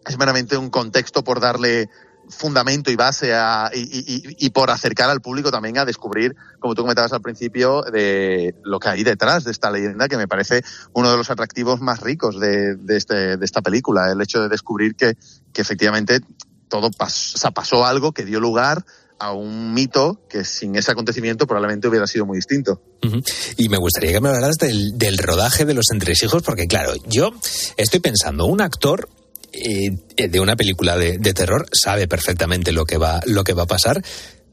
es meramente un contexto por darle fundamento y base a, y, por acercar al público también a descubrir, como tú comentabas al principio, de lo que hay detrás de esta leyenda, que me parece uno de los atractivos más ricos de, de, este, de esta película, el hecho de descubrir que, que efectivamente todo pasó, pasó algo que dio lugar a un mito que sin ese acontecimiento probablemente hubiera sido muy distinto. Y me gustaría que me hablaras del, del rodaje de los entresijos, porque claro, yo estoy pensando, un actor eh, de una película de, terror sabe perfectamente lo que va lo que va a pasar,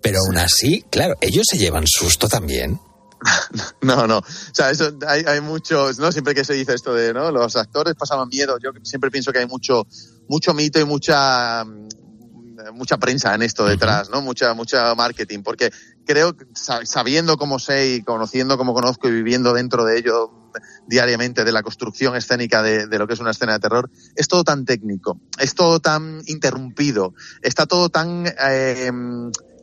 pero aún así, claro, ellos se llevan susto también. No, no. O sea, hay, hay muchos, ¿no? Siempre que se dice esto de, ¿no? Los actores pasaban miedo. Yo siempre pienso que hay mucho, mucho mito y mucha, mucha prensa en esto detrás, ¿no? Mucha, mucha marketing. Porque creo, sabiendo cómo sé y conociendo cómo conozco y viviendo dentro de ello, diariamente de la construcción escénica de, de, lo que es una escena de terror, es todo tan técnico, es todo tan interrumpido, está todo tan eh,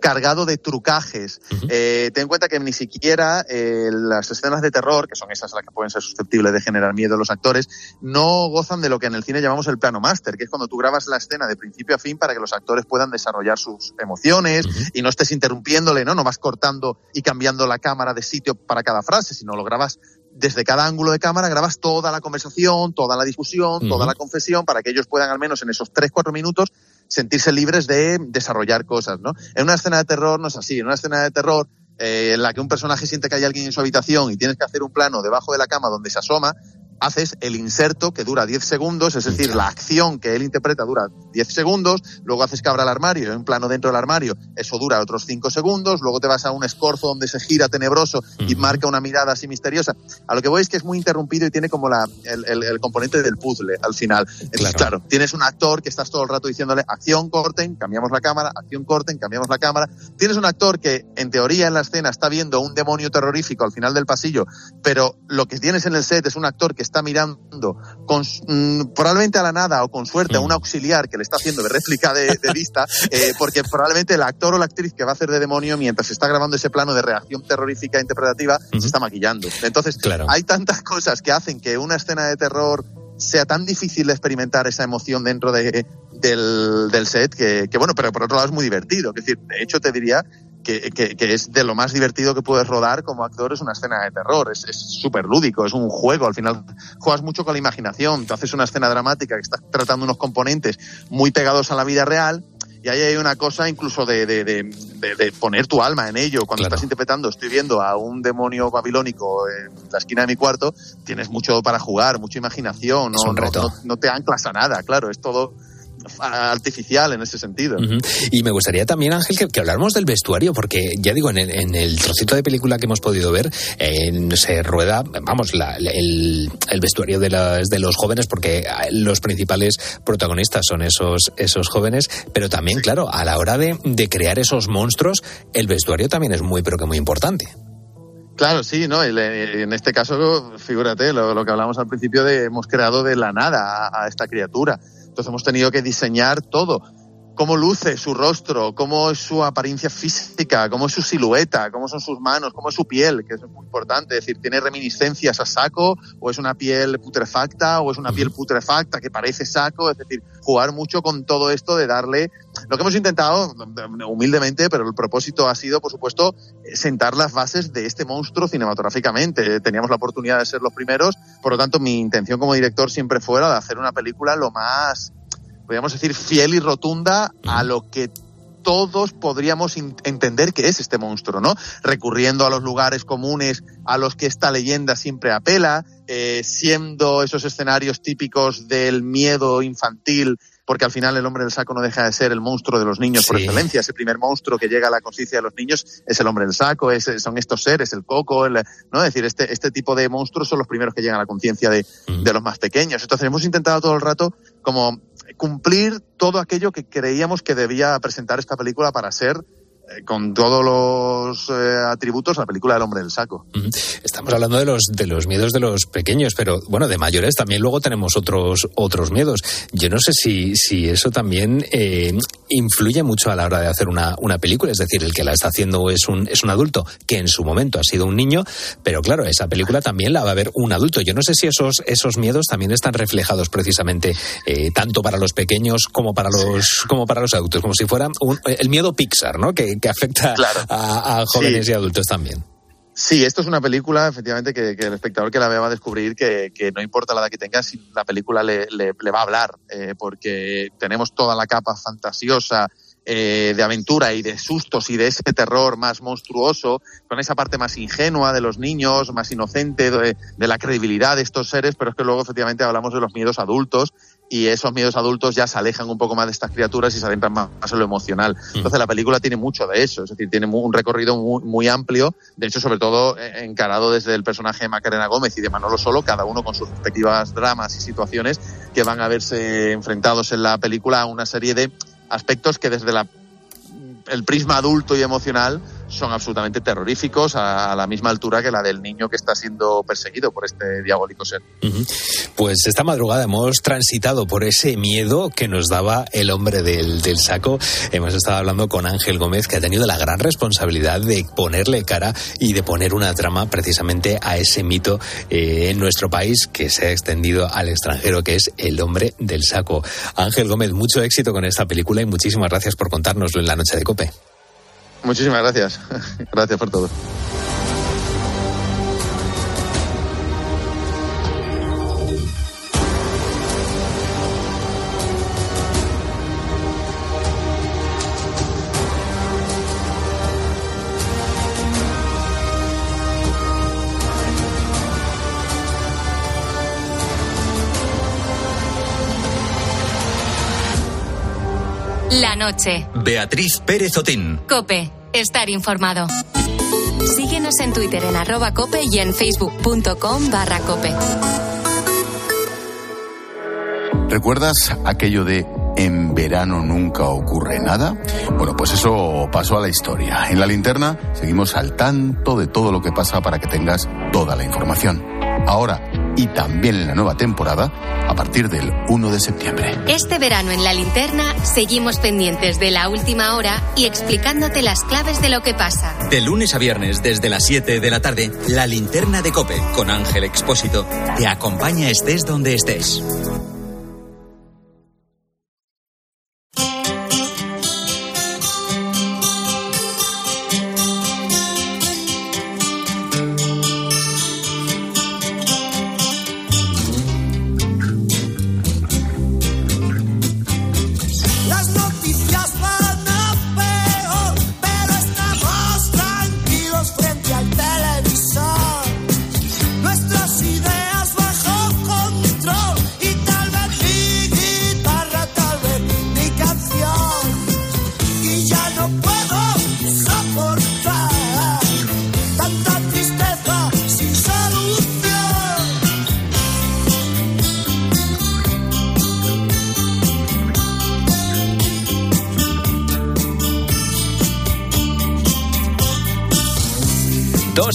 cargado de trucajes. Uh -huh. eh, ten en cuenta que ni siquiera eh, las escenas de terror, que son esas las que pueden ser susceptibles de generar miedo a los actores, no gozan de lo que en el cine llamamos el plano máster, que es cuando tú grabas la escena de principio a fin para que los actores puedan desarrollar sus emociones uh -huh. y no estés interrumpiéndole, ¿no? No vas cortando y cambiando la cámara de sitio para cada frase, sino lo grabas desde cada ángulo de cámara grabas toda la conversación, toda la discusión, uh -huh. toda la confesión, para que ellos puedan al menos en esos 3-4 minutos sentirse libres de desarrollar cosas, ¿no? En una escena de terror no es así. En una escena de terror eh, en la que un personaje siente que hay alguien en su habitación y tienes que hacer un plano debajo de la cama donde se asoma, haces el inserto que dura 10 segundos, es decir, la acción que él interpreta dura 10 segundos, luego haces que abra el armario, un plano dentro del armario, eso dura otros 5 segundos, luego te vas a un escorzo donde se gira tenebroso y marca una mirada así misteriosa. A lo que voy es que es muy interrumpido y tiene como la, el, el, el componente del puzzle al final. Entonces, claro. claro, tienes un actor que estás todo el rato diciéndole acción, corten, cambiamos la cámara, acción, corten, cambiamos la cámara. Tienes un actor que en teoría en la escena está viendo un demonio terrorífico al final del pasillo, pero lo que tienes en el set es un actor que está mirando con, mmm, probablemente a la nada o con suerte a un auxiliar que le está haciendo de réplica de, de vista, eh, porque probablemente el actor o la actriz que va a hacer de demonio mientras está grabando ese plano de reacción terrorífica interpretativa uh -huh. se está maquillando. Entonces, claro. hay tantas cosas que hacen que una escena de terror sea tan difícil de experimentar esa emoción dentro de, del, del set que, que, bueno, pero por otro lado es muy divertido. Es decir, de hecho te diría que, que, que, es de lo más divertido que puedes rodar como actor, es una escena de terror, es súper lúdico, es un juego, al final juegas mucho con la imaginación, te haces una escena dramática que estás tratando unos componentes muy pegados a la vida real y ahí hay una cosa incluso de, de, de, de poner tu alma en ello. Cuando claro. estás interpretando, estoy viendo a un demonio babilónico en la esquina de mi cuarto, tienes mucho para jugar, mucha imaginación, no, no, no, no te anclas a nada, claro, es todo artificial en ese sentido. Uh -huh. Y me gustaría también, Ángel, que, que, habláramos del vestuario, porque ya digo, en el, en el trocito de película que hemos podido ver, eh, se rueda, vamos, la, el, el, vestuario de, las, de los jóvenes, porque los principales protagonistas son esos, esos jóvenes, pero también, sí. claro, a la hora de, de crear esos monstruos, el vestuario también es muy, pero que muy importante. Claro, sí, ¿no? En este caso, figúrate, lo, lo, que hablamos al principio de hemos creado de la nada a, a esta criatura. Entonces hemos tenido que diseñar todo. Cómo luce su rostro, cómo es su apariencia física, cómo es su silueta, cómo son sus manos, cómo es su piel, que es muy importante. Es decir, tiene reminiscencias a saco, o es una piel putrefacta, o es una piel putrefacta que parece saco. Es decir, jugar mucho con todo esto de darle lo que hemos intentado, humildemente, pero el propósito ha sido, por supuesto, sentar las bases de este monstruo cinematográficamente. Teníamos la oportunidad de ser los primeros, por lo tanto, mi intención como director siempre fuera de hacer una película lo más, podríamos decir, fiel y rotunda a lo que todos podríamos entender que es este monstruo, ¿no? Recurriendo a los lugares comunes a los que esta leyenda siempre apela, eh, siendo esos escenarios típicos del miedo infantil porque al final el hombre del saco no deja de ser el monstruo de los niños sí. por excelencia. Ese primer monstruo que llega a la conciencia de los niños es el hombre del saco, es, son estos seres, el coco, el, ¿no? Es decir, este, este tipo de monstruos son los primeros que llegan a la conciencia de, mm. de los más pequeños. Entonces hemos intentado todo el rato como cumplir todo aquello que creíamos que debía presentar esta película para ser con todos los eh, atributos la película del hombre del saco. Estamos hablando de los de los miedos de los pequeños, pero bueno, de mayores también luego tenemos otros otros miedos. Yo no sé si, si eso también eh, influye mucho a la hora de hacer una, una película, es decir, el que la está haciendo es un es un adulto que en su momento ha sido un niño, pero claro, esa película también la va a ver un adulto. Yo no sé si esos esos miedos también están reflejados precisamente tanto para los pequeños como para los como para los adultos, como si fuera el miedo Pixar, ¿no? Que, que afecta a, jóvenes y adultos también. Sí, esto es una película, efectivamente, que, el espectador que la vea va a descubrir que, no importa la edad que tenga, si la película le, va a hablar, eh, porque tenemos toda la capa fantasiosa eh, de aventura y de sustos y de ese terror más monstruoso, con esa parte más ingenua de los niños, más inocente de, de, la credibilidad de estos seres, pero es que luego efectivamente hablamos de los miedos adultos y esos miedos adultos ya se alejan un poco más de estas criaturas y se adentran más, en lo emocional. Mm. Entonces la película tiene mucho de eso, es decir, tiene un recorrido muy, amplio, de hecho sobre todo eh, encarado desde el personaje de Macarena Gómez y de Manolo Solo, cada uno con sus respectivas dramas y situaciones que van a verse enfrentados en la película a una serie de aspectos que desde la, el prisma adulto y emocional son absolutamente terroríficos a, la misma altura que la del niño que está siendo perseguido por este diabólico ser. Pues esta madrugada hemos transitado por ese miedo que nos daba el hombre del, saco. Hemos estado hablando con Ángel Gómez, que ha tenido la gran responsabilidad de ponerle cara y de poner una trama precisamente a ese mito eh, en nuestro país que se ha extendido al extranjero, que es el hombre del saco. Ángel Gómez, mucho éxito con esta película y muchísimas gracias por contárnoslo en la noche de Cope. Muchísimas gracias. Gracias por todo. La noche. Beatriz Pérez Otín. Cope. Estar informado. Síguenos en Twitter en arroba cope y en facebook.com barra cope. ¿Recuerdas aquello de en verano nunca ocurre nada? Bueno, pues eso pasó a la historia. En la linterna seguimos al tanto de todo lo que pasa para que tengas toda la información. Ahora, y también en la nueva temporada a partir del 1 de septiembre. Este verano en la linterna seguimos pendientes de la última hora y explicándote las claves de lo que pasa. De lunes a viernes desde las 7 de la tarde, la linterna de Cope con Ángel Expósito te acompaña estés donde estés.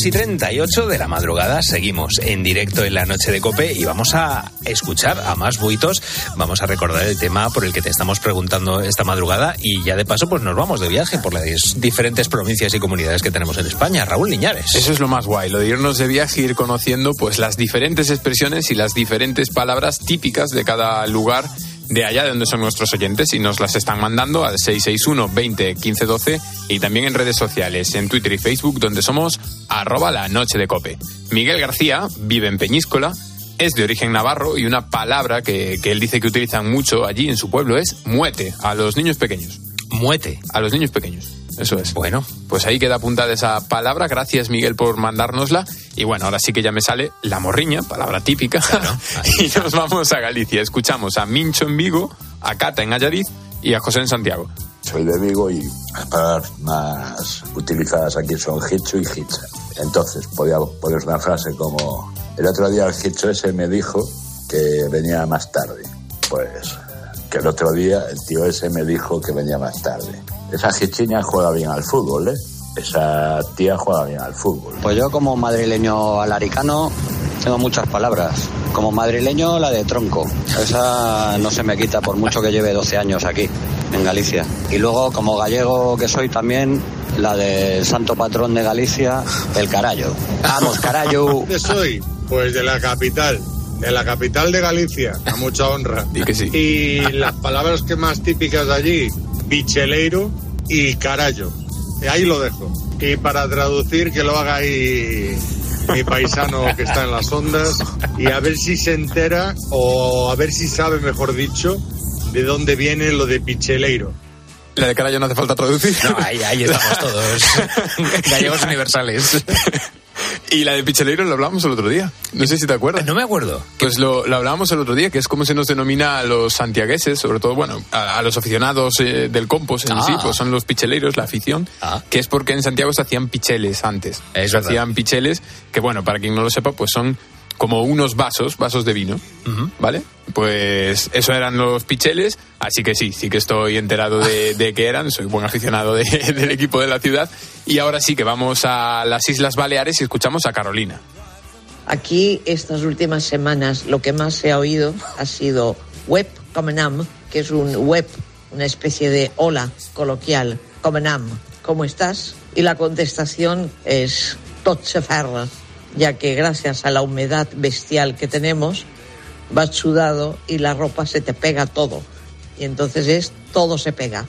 2 y 38 de la madrugada seguimos en directo en la noche de Cope y vamos a escuchar a más buitos. Vamos a recordar el tema por el que te estamos preguntando esta madrugada y ya de paso pues nos vamos de viaje por las diferentes provincias y comunidades que tenemos en España. Raúl Liñares. Eso es lo más guay, lo de irnos de viaje ir conociendo pues las diferentes expresiones y las diferentes palabras típicas de cada lugar de allá de donde son nuestros oyentes y nos las están mandando al 661 20 15 12 y también en redes sociales, en Twitter y Facebook, donde somos arroba la noche de cope. Miguel García vive en Peñíscola, es de origen navarro y una palabra que, que él dice que utilizan mucho allí en su pueblo es muete a los niños pequeños. Muete. A los niños pequeños. Eso es. Bueno. Pues ahí queda apuntada esa palabra. Gracias, Miguel, por mandárnosla. Y bueno, ahora sí que ya me sale la morriña, palabra típica. y nos vamos a Galicia. Escuchamos a Mincho en Vigo, a Cata en Allariz y a José en Santiago. Soy de Vigo y las palabras más utilizadas aquí son hicho y hicha. Entonces, podía poner una frase como: El otro día el hicho ese me dijo que venía más tarde. Pues que el otro día el tío ese me dijo que venía más tarde Esa hichiña juega bien al fútbol, ¿eh? Esa tía juega bien al fútbol. Pues yo como madrileño alaricano tengo muchas palabras. Como madrileño la de tronco. Esa no se me quita por mucho que lleve 12 años aquí, en Galicia. Y luego como gallego que soy también, la del santo patrón de Galicia, el carallo. Vamos, carallo. ¿De soy? Pues de la capital. De la capital de Galicia, a mucha honra. Y que sí. Y las palabras que más típicas de allí, bicheleiro y carallo. Y ahí lo dejo. Y para traducir, que lo haga ahí mi paisano que está en las ondas y a ver si se entera o a ver si sabe, mejor dicho, de dónde viene lo de picheleiro. La de carallo no hace falta traducir. No, ahí, ahí estamos todos. Gallegos universales. Y la de Picheleiro lo hablábamos el otro día. No sé si te acuerdas. No me acuerdo. Pues lo, lo hablábamos el otro día, que es como se nos denomina a los santiagueses, sobre todo, bueno, a, a los aficionados eh, del compost en Ah. sí, pues son los picheleiros, la afición, que es porque en Santiago se hacían picheles antes. Es se verdad. hacían picheles, que bueno, para quien no lo sepa, pues son como unos vasos, vasos de vino, ¿vale? Pues eso eran los picheles, así que sí, sí que estoy enterado de, de qué eran, soy buen aficionado de- del equipo de la ciudad. Y ahora sí que vamos a las Islas Baleares y escuchamos a Carolina. Aquí estas últimas semanas lo que más se ha oído ha sido web comenam, que es un web, una especie de hola coloquial, comenam, ¿cómo estás? Y la contestación es tot se ferra, ya que gracias a la humedad bestial que tenemos, vas sudado y la ropa se te pega todo. Y entonces es todo se pega.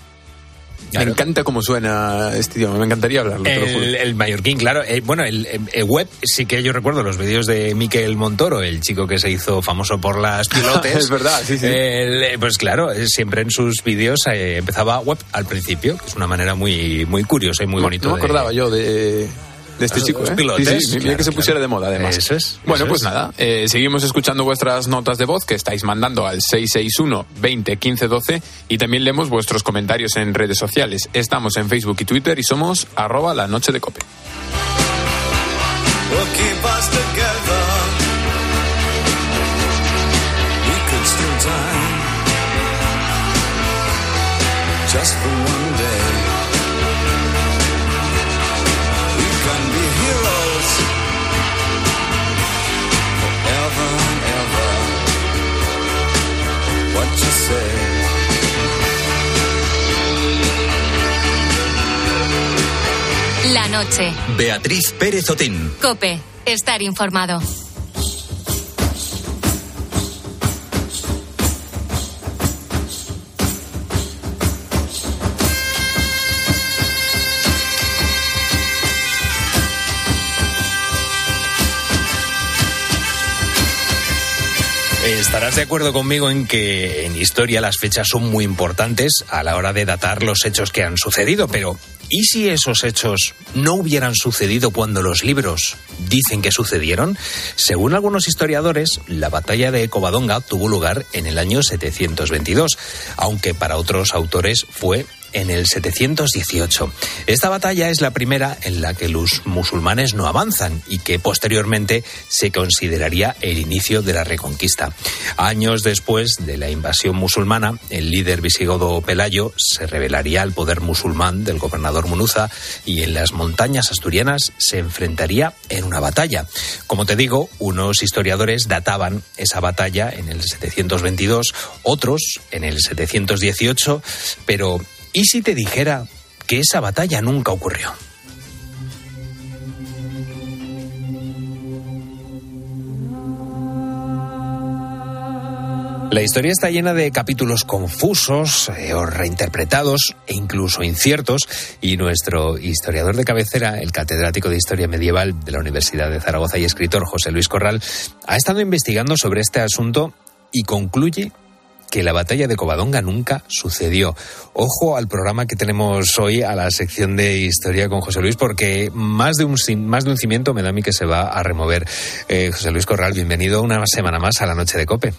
Me encanta cómo suena este idioma, me encantaría hablarlo. te lo juro. El, el mallorquín, claro. Eh, bueno, el, el web, sí que yo recuerdo los vídeos de Miquel Montoro, el chico que se hizo famoso por las pilotes. Es verdad, sí, sí. El, eh, pues claro, eh, siempre en sus vídeos eh, empezaba web al principio, que es una manera muy, muy curiosa y muy No- bonita. No me acordaba yo de, de este chico, ¿eh? pilotes, Sí, sí, mira claro, que se claro. pusiera de moda, además. Eso es, Bueno, eso pues es. nada, eh, seguimos escuchando vuestras notas de voz que estáis mandando al 661 20 15 12 y también leemos vuestros comentarios en redes sociales. Estamos en Facebook y Twitter y somos arroba la noche de cope. Noche. Beatriz Pérez Otín. Cope. Estar informado. Estarás de acuerdo conmigo en que en historia las fechas son muy importantes a la hora de datar los hechos que han sucedido, pero ¿y si esos hechos no hubieran sucedido cuando los libros dicen que sucedieron? Según algunos historiadores, la batalla de Covadonga tuvo lugar en el año 722, aunque para otros autores fue en el 718. Esta batalla es la primera en la que los musulmanes no avanzan y que posteriormente se consideraría el inicio de la reconquista. Años después de la invasión musulmana, el líder visigodo Pelayo se rebelaría al poder musulmán del gobernador Munuza y en las montañas asturianas se enfrentaría en una batalla. Como te digo, unos historiadores databan esa batalla en el 722, otros en el 718, pero ¿y si te dijera que esa batalla nunca ocurrió? La historia está llena de capítulos confusos eh, o reinterpretados e incluso inciertos y nuestro historiador de cabecera, el catedrático de Historia Medieval de la Universidad de Zaragoza y escritor José Luis Corral, ha estado investigando sobre este asunto y concluye que la batalla de Covadonga nunca sucedió. Ojo al programa que tenemos hoy, a la sección de historia con José Luis, porque más de un, más de un cimiento me da a mí que se va a remover. Eh, José Luis Corral, bienvenido una semana más a la noche de Cope.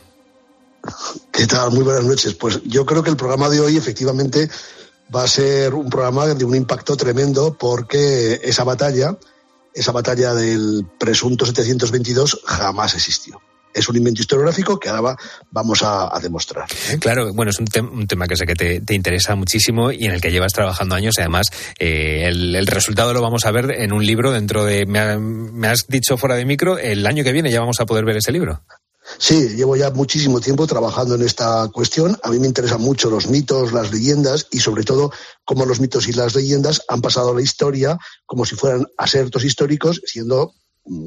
¿Qué tal? Muy buenas noches. Pues yo creo que el programa de hoy efectivamente va a ser un programa de un impacto tremendo porque esa batalla, esa batalla del presunto 722 jamás existió. Es un invento historiográfico que ahora vamos a, demostrar. Claro, bueno, es un, tema que sé que te, interesa muchísimo y en el que llevas trabajando años y además eh, el, resultado lo vamos a ver en un libro dentro de, me, me has dicho fuera de micro, el año que viene ya vamos a poder ver ese libro. Sí, llevo ya muchísimo tiempo trabajando en esta cuestión. A mí me interesan mucho los mitos, las leyendas y sobre todo cómo los mitos y las leyendas han pasado a la historia como si fueran asertos históricos, siendo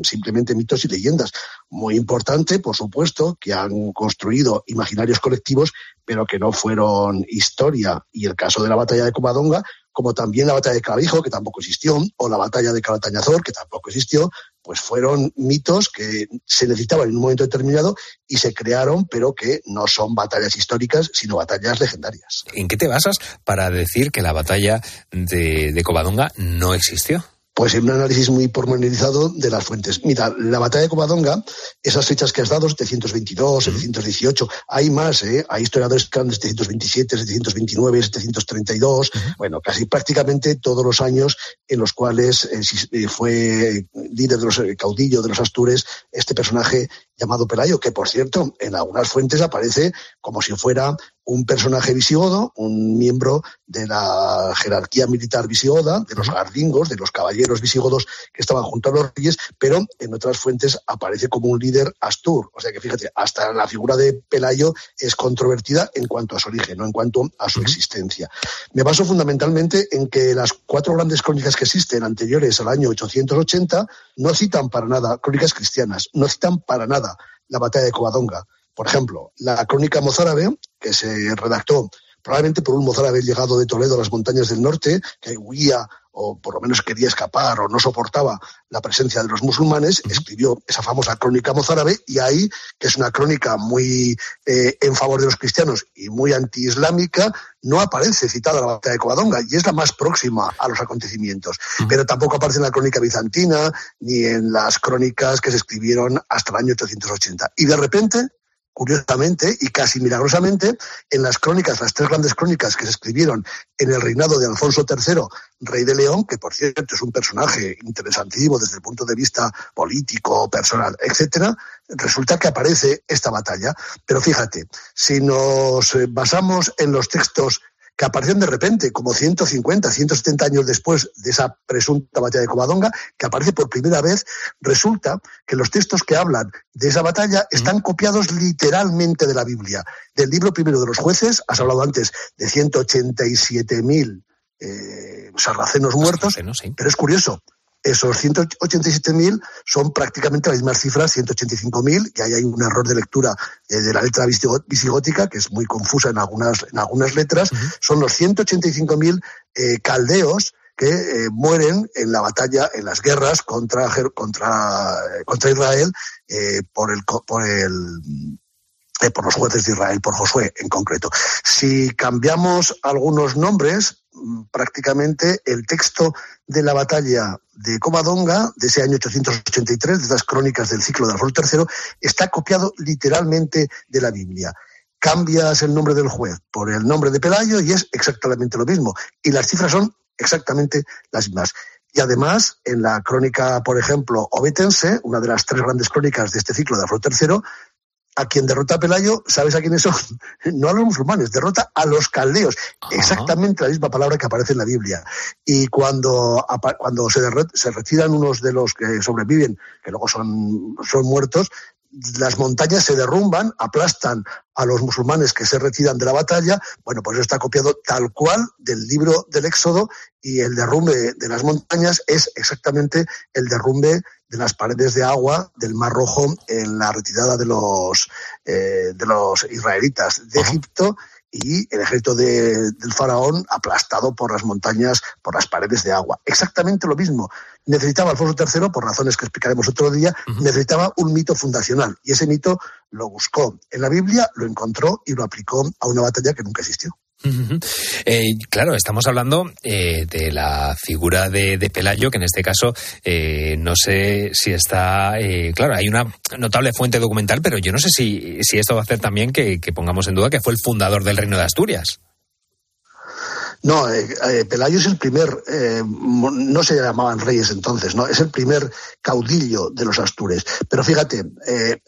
simplemente mitos y leyendas. Muy importante, por supuesto, que han construido imaginarios colectivos, pero que no fueron historia. Y el caso de la batalla de Covadonga, como también la batalla de Clavijo, que tampoco existió, o la batalla de Calatañazor, que tampoco existió, pues fueron mitos que se necesitaban en un momento determinado y se crearon, pero que no son batallas históricas, sino batallas legendarias. ¿En qué te basas para decir que la batalla de, de Covadonga no existió? Pues en un análisis muy pormenorizado de las fuentes. Mira, la batalla de Covadonga, esas fechas que has dado, 722, 718, hay más, ¿eh? Hay historiadores que han 727, 729, 732, bueno, casi prácticamente todos los años en los cuales eh, eh, fue líder de los eh, caudillos de los Astures este personaje llamado Pelayo, que por cierto, en algunas fuentes aparece como si fuera un personaje visigodo, un miembro de la jerarquía militar visigoda, de los gardingos, de los caballeros visigodos que estaban junto a los reyes, pero en otras fuentes aparece como un líder astur. O sea que fíjate, hasta la figura de Pelayo es controvertida en cuanto a su origen, no en cuanto a su existencia. Me baso fundamentalmente en que las cuatro grandes crónicas que existen anteriores al año 880 no citan para nada, crónicas cristianas, no citan para nada la batalla de Covadonga. Por ejemplo, la crónica mozárabe, que se redactó probablemente por un mozárabe llegado de Toledo a las montañas del norte, que huía o por lo menos quería escapar o no soportaba la presencia de los musulmanes, escribió esa famosa crónica mozárabe y ahí, que es una crónica muy eh, en favor de los cristianos y muy antiislámica, no aparece citada la batalla de Covadonga y es la más próxima a los acontecimientos. Pero tampoco aparece en la crónica bizantina ni en las crónicas que se escribieron hasta el año 880. Y de repente, curiosamente y casi milagrosamente, en las crónicas, las tres grandes crónicas que se escribieron en el reinado de Alfonso III, rey de León, que por cierto es un personaje interesantísimo desde el punto de vista político, personal, etcétera, resulta que aparece esta batalla. Pero fíjate, si nos eh, basamos en los textos que aparecen de repente, como 150, 170 años después de esa presunta batalla de Covadonga, que aparece por primera vez, resulta que los textos que hablan de esa batalla están copiados literalmente de la Biblia. Del libro primero de los jueces, has hablado antes de 187.000 eh, sarracenos muertos, pero es curioso, esos 187.000 son prácticamente las mismas cifras, 185.000, que ahí hay un error de lectura eh, de la letra visigótica, que es muy confusa en algunas, en algunas letras. Son los 185.000 eh, caldeos que eh, mueren en la batalla, en las guerras contra, contra, contra Israel por el, por el por los jueces de Israel, por Josué en concreto. Si cambiamos algunos nombres, prácticamente el texto de la batalla de Covadonga, de ese año 883, de esas crónicas del ciclo de Alfonso III, está copiado literalmente de la Biblia. Cambias el nombre del juez por el nombre de Pelayo y es exactamente lo mismo. Y las cifras son exactamente las mismas. Y además, en la crónica, por ejemplo, obetense, una de las tres grandes crónicas de este ciclo de Alfonso III, a quien derrota a Pelayo, ¿sabes a quiénes son? No a los musulmanes, derrota a los caldeos. Exactamente la misma palabra que aparece en la Biblia. Y cuando, cuando se, se retiran unos de los que sobreviven, que luego son, son muertos, las montañas se derrumban, aplastan a los musulmanes que se retiran de la batalla. Bueno, pues está copiado tal cual del libro del Éxodo y el derrumbe de las montañas es exactamente el derrumbe de las paredes de agua del Mar Rojo en la retirada de los, eh, de los israelitas de Egipto y el ejército del faraón aplastado por las montañas, por las paredes de agua. Exactamente lo mismo. Necesitaba Alfonso III, por razones que explicaremos otro día, necesitaba un mito fundacional y ese mito lo buscó en la Biblia, lo encontró y lo aplicó a una batalla que nunca existió. Eh, claro, estamos hablando eh, de la figura de, Pelayo, que en este caso eh, no sé si está. claro, hay una notable fuente documental, pero yo no sé si, si esto va a hacer también que, pongamos en duda que fue el fundador del Reino de Asturias. No, eh, eh, Pelayo es el primer, eh, no se llamaban reyes entonces, no, es el primer caudillo de los Astures. Pero fíjate,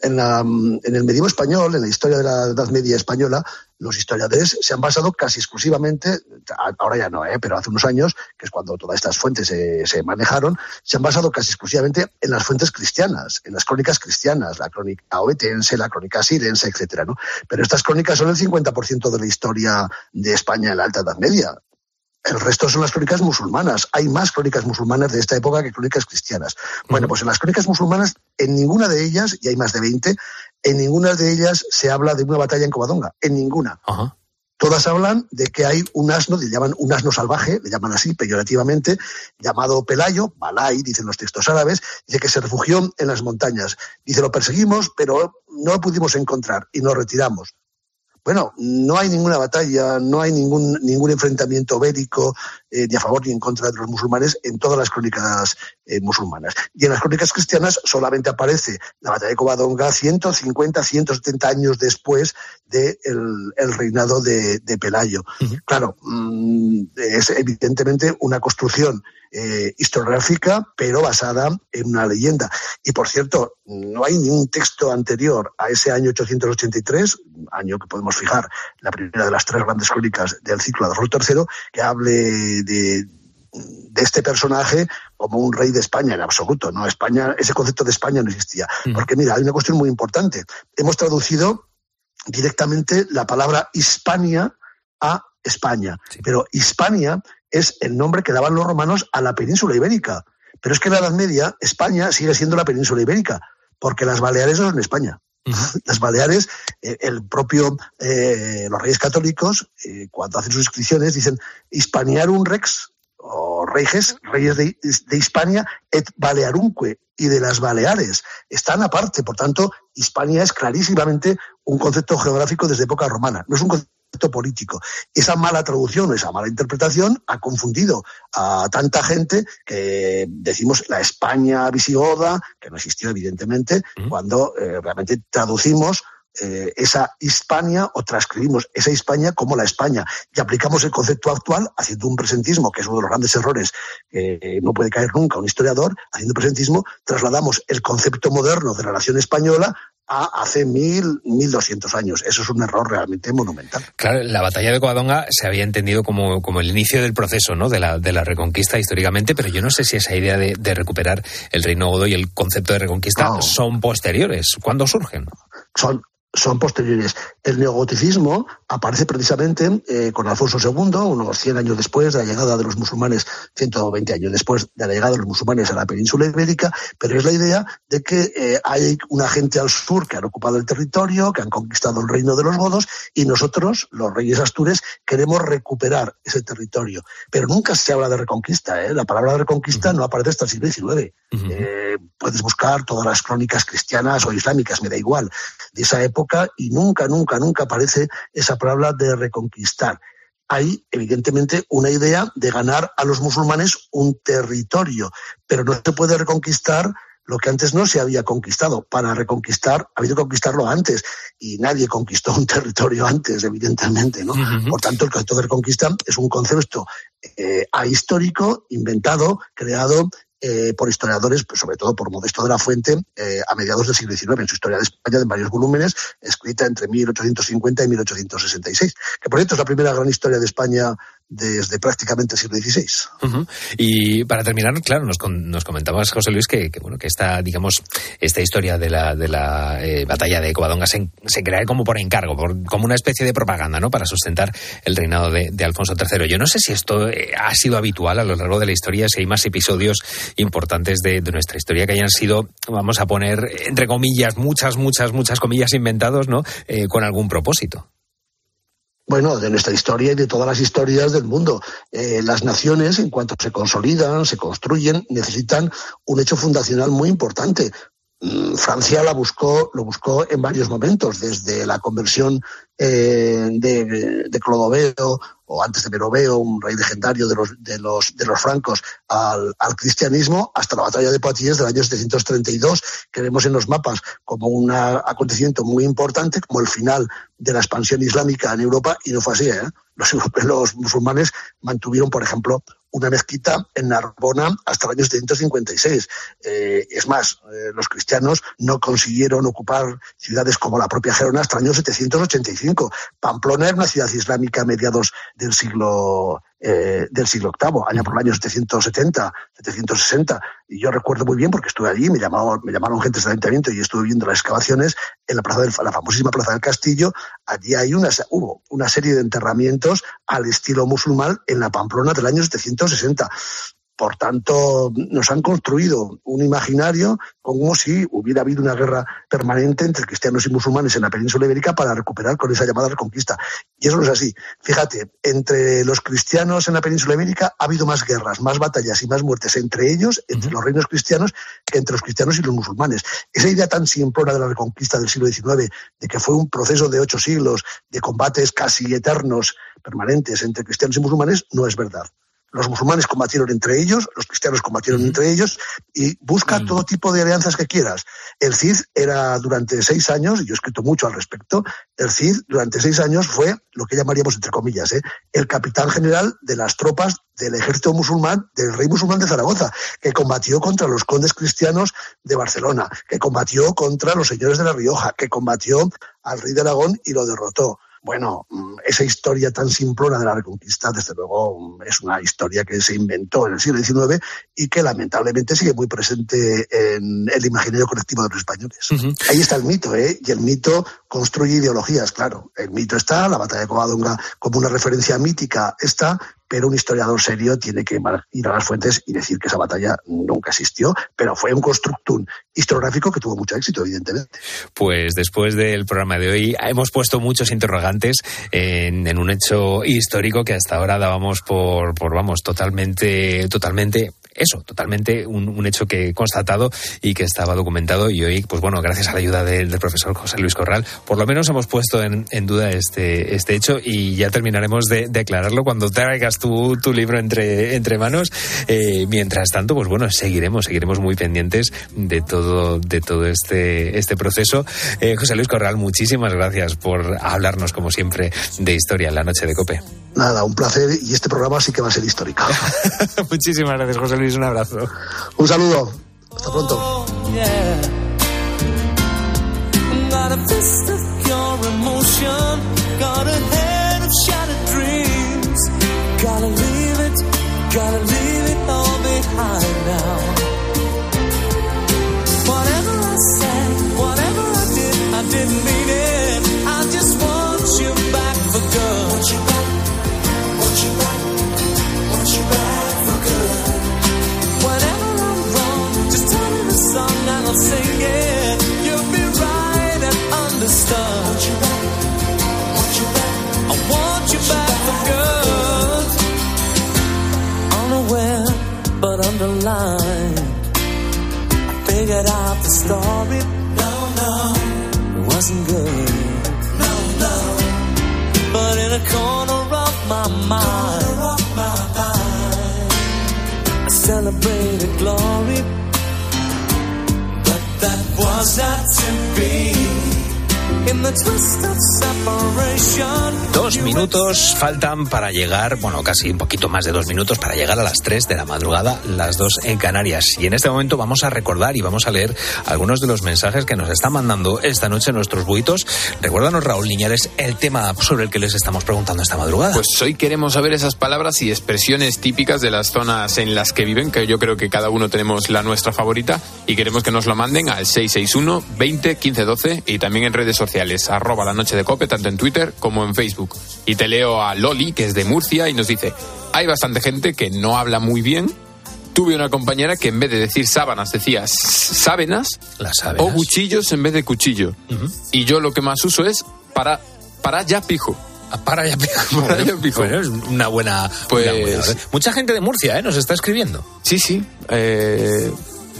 en, en el medievo español, en la historia de la Edad Media española, los historiadores se han basado casi exclusivamente, ahora ya no, pero hace unos años, que es cuando todas estas fuentes se, manejaron, se han basado casi exclusivamente en las fuentes cristianas, en las crónicas cristianas, la crónica oetense, la crónica sirense, etcétera, ¿no? Pero estas crónicas son el 50% de la historia de España en la Alta Edad Media. El resto son las crónicas musulmanas. Hay más crónicas musulmanas de esta época que crónicas cristianas. Bueno, pues en las crónicas musulmanas, en ninguna de ellas, y hay más de 20, en ninguna de ellas se habla de una batalla en Covadonga. En ninguna. Todas hablan de que hay un asno, le llaman un asno salvaje, le llaman así peyorativamente, llamado Pelayo, Balai, dicen los textos árabes, dice que se refugió en las montañas. Dice, lo perseguimos, pero no lo pudimos encontrar y nos retiramos. Bueno, no hay ninguna batalla, no hay ningún, ningún enfrentamiento bélico eh, ni a favor ni en contra de los musulmanes en todas las crónicas eh, musulmanas. Y en las crónicas cristianas solamente aparece la batalla de Covadonga 150, 170 años después del el reinado de, Pelayo. Claro, mm, es evidentemente una construcción eh, historiográfica, pero basada en una leyenda. Y por cierto, no hay ningún texto anterior a ese año 883, año que podemos fijar la primera de las tres grandes crónicas del ciclo de Alfonso III, que hable de, este personaje como un rey de España en absoluto. No, España, ese concepto de España no existía. Porque mira, hay una cuestión muy importante. Hemos traducido directamente la palabra Hispania a España. Pero Hispania es el nombre que daban los romanos a la península ibérica. Pero es que en la Edad Media España sigue siendo la península ibérica, porque las Baleares no son España. Las Baleares, eh, el propio, eh, los reyes católicos, eh, cuando hacen sus inscripciones, dicen Hispaniarum rex, o reyes, reyes de, de, Hispania, et Balearunque, y de las Baleares. Están aparte, por tanto, Hispania es clarísimamente un concepto geográfico desde época romana. No es un concepto político. Esa mala traducción, esa mala interpretación ha confundido a tanta gente que decimos la España visigoda, que no existió evidentemente, cuando eh, realmente traducimos eh, esa Hispania o transcribimos esa Hispania como la España y aplicamos el concepto actual haciendo un presentismo, que es uno de los grandes errores que no puede caer nunca un historiador, haciendo presentismo, trasladamos el concepto moderno de la nación española a hace mil, mil doscientos años. Eso es un error realmente monumental. Claro, la batalla de Covadonga se había entendido como, como el inicio del proceso ¿no? de, la, de la reconquista históricamente, pero yo no sé si esa idea de, recuperar el reino godo y el concepto de reconquista son posteriores. ¿Cuándo surgen? Son, son posteriores. El neogoticismo aparece precisamente eh, con Alfonso II, unos 100 años después de la llegada de los musulmanes, 120 años después de la llegada de los musulmanes a la península ibérica, pero es la idea de que eh, hay una gente al sur que han ocupado el territorio, que han conquistado el reino de los godos, y nosotros, los reyes astures, queremos recuperar ese territorio. Pero nunca se habla de reconquista. ¿eh? La palabra reconquista no aparece hasta el siglo XIX. Eh, puedes buscar todas las crónicas cristianas o islámicas, me da igual, de esa época, y nunca, nunca, nunca aparece esa palabra de reconquistar. Hay, evidentemente, una idea de ganar a los musulmanes un territorio, pero no se puede reconquistar lo que antes no se había conquistado. Para reconquistar, ha habido que conquistarlo antes, y nadie conquistó un territorio antes, evidentemente, ¿no? Por tanto, el concepto de reconquista es un concepto eh, ahistórico, inventado, creado eh, por historiadores, pues sobre todo por Modesto de la Fuente, eh, a mediados del siglo XIX, en su historia de España, en varios volúmenes, escrita entre 1850 y 1866, que por cierto es la primera gran historia de España desde prácticamente el siglo XVI. Y para terminar, claro, nos, nos comentabas, José Luis, que, bueno, que esta, digamos, esta historia de la, de la eh, batalla de Covadonga se, se, crea como por encargo, por, como una especie de propaganda, ¿no? Para sustentar el reinado de, Alfonso III. Yo no sé si esto eh, ha sido habitual a lo largo de la historia, si hay más episodios importantes de, nuestra historia que hayan sido, vamos a poner, entre comillas, muchas, muchas, muchas comillas inventados, ¿no? Eh, con algún propósito bueno, de nuestra historia y de todas las historias del mundo. Eh, las naciones, en cuanto se consolidan, se construyen, necesitan un hecho fundacional muy importante. Francia la buscó, lo buscó en varios momentos, desde la conversión eh, de, Clodoveo o antes de Meroveo, un rey legendario de los, francos, al, al cristianismo, hasta la batalla de Poitiers del año 732, que vemos en los mapas como un acontecimiento muy importante, como el final de la expansión islámica en Europa, y no fue así. ¿eh? Los, los musulmanes mantuvieron, por ejemplo, una mezquita en Narbona hasta el año 756. Eh, es más, eh, los cristianos no consiguieron ocupar ciudades como la propia Gerona hasta el año 785. Pamplona era una ciudad islámica a mediados del siglo eh, del siglo VIII, allá por año 770, 760. Y yo recuerdo muy bien porque estuve allí, me llamaron, me llamaron gente del ayuntamiento y estuve viendo las excavaciones en la plaza del, la famosísima plaza del Castillo. Allí hay una, hubo una serie de enterramientos al estilo musulmán en la Pamplona del año 760. Por tanto, nos han construido un imaginario como si hubiera habido una guerra permanente entre cristianos y musulmanes en la península ibérica para recuperar con esa llamada reconquista. Y eso no es así. Fíjate, entre los cristianos en la península ibérica ha habido más guerras, más batallas y más muertes entre ellos, entre los reinos cristianos, que entre los cristianos y los musulmanes. Esa idea tan simplona de la reconquista del siglo XIX, de que fue un proceso de ocho siglos, de combates casi eternos, permanentes entre cristianos y musulmanes, no es verdad los musulmanes combatieron entre ellos, los cristianos combatieron entre ellos, y busca todo tipo de alianzas que quieras. El CID era durante seis años, y yo he escrito mucho al respecto, el CID durante seis años fue lo que llamaríamos, entre comillas, ¿eh? el capitán general de las tropas del ejército musulmán, del rey musulmán de Zaragoza, que combatió contra los condes cristianos de Barcelona, que combatió contra los señores de La Rioja, que combatió al rey de Aragón y lo derrotó. Bueno, esa historia tan simplona de la Reconquista, desde luego, es una historia que se inventó en el siglo XIX y que lamentablemente sigue muy presente en el imaginario colectivo de los españoles. Ahí está el mito, ¿eh? Y el mito construye ideologías, claro. El mito está, la batalla de Covadonga como una referencia mítica está, pero un historiador serio tiene que ir a las fuentes y decir que esa batalla nunca existió, pero fue un constructum historiográfico que tuvo mucho éxito, evidentemente. Pues después del programa de hoy hemos puesto muchos interrogantes en, un hecho histórico que hasta ahora dábamos por, por vamos, totalmente, totalmente eso, totalmente un, hecho que he constatado y que estaba documentado y hoy, pues bueno, gracias a la ayuda del, profesor José Luis Corral, por lo menos hemos puesto en, duda este, este hecho y ya terminaremos de, declararlo cuando traigas tu, tu libro entre, entre manos. Eh, mientras tanto, pues bueno, seguiremos, seguiremos muy pendientes de todo, de todo este, este proceso. Eh, José Luis Corral, muchísimas gracias por hablarnos, como siempre, de historia en la noche de Cope. Nada, un placer y este programa sí que va a ser histórico. muchísimas gracias, José Luis un abrazo. Un saludo. Hasta pronto. Line. I figured out the story. No, no, it wasn't good. No, no. But in a corner of my mind, of my mind I celebrated glory. But that was not to be. Dos minutos faltan para llegar, bueno, casi un poquito más de dos minutos para llegar a las tres de la madrugada, las dos en Canarias. Y en este momento vamos a recordar y vamos a leer algunos de los mensajes que nos están mandando esta noche nuestros buitos. Recuérdanos, Raúl Niñares, el tema sobre el que les estamos preguntando esta madrugada. Pues hoy queremos saber esas palabras y expresiones típicas de las zonas en las que viven, que yo creo que cada uno tenemos la nuestra favorita, y queremos que nos lo manden al 661 20 15 12 y también en redes sociales arroba la noche de cope, tanto en Twitter como en Facebook. Y te leo a Loli, que es de Murcia, y nos dice, hay bastante gente que no habla muy bien. Tuve una compañera que en vez de decir sábanas decía sábenas o cuchillos en vez de cuchillo. Y yo lo que más uso es para, para ya pijo. Ah, para ya pijo. Para ya pijo. es una buena, pues, Mucha gente de Murcia ¿eh? nos está escribiendo. Sí, sí. Eh,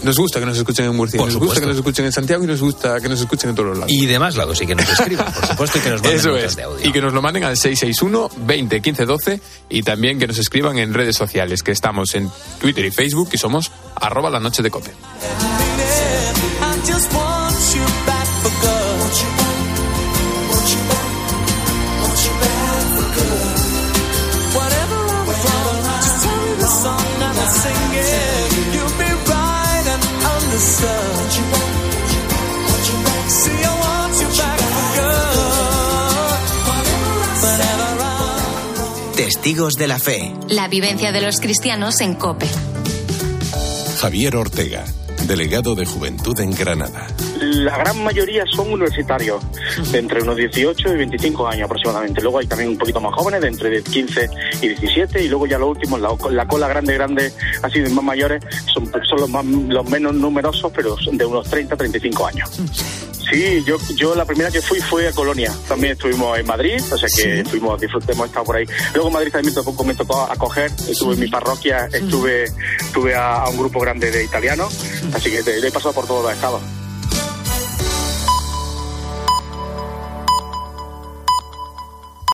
Nos gusta que nos escuchen en Murcia, nos gusta que nos escuchen en Santiago y nos gusta que nos escuchen en todos los lados. Y demás lados, y que nos escriban, por supuesto, y que nos manden Eso es. de audio. Y que nos lo manden al 661 20 15 12 y también que nos escriban en redes sociales, que estamos en Twitter y Facebook y somos arroba la noche de cope. I just want you back for good. Want you back, want you back, want you back for good. Whatever I'm from, just tell me the song and I'll sing it. Testigos de la fe. La vivencia de los cristianos en COPE. Javier Ortega, delegado de Juventud en Granada. La gran mayoría son universitarios, de entre unos 18 y 25 años aproximadamente. Luego hay también un poquito más jóvenes, de entre 15 y 17, y luego ya los últimos, la, la cola grande, grande, así de más mayores, son, son los, más, los menos numerosos, pero son de unos 30, 35 años. Sí, yo, yo la primera que fui fue a Colonia. También estuvimos en Madrid, o sea que fuimos, disfrutemos, estado por ahí. Luego en Madrid también me tocó, me tocó acoger, estuve en mi parroquia, estuve, estuve a, a un grupo grande de italianos, así que he pasado por todos los estados.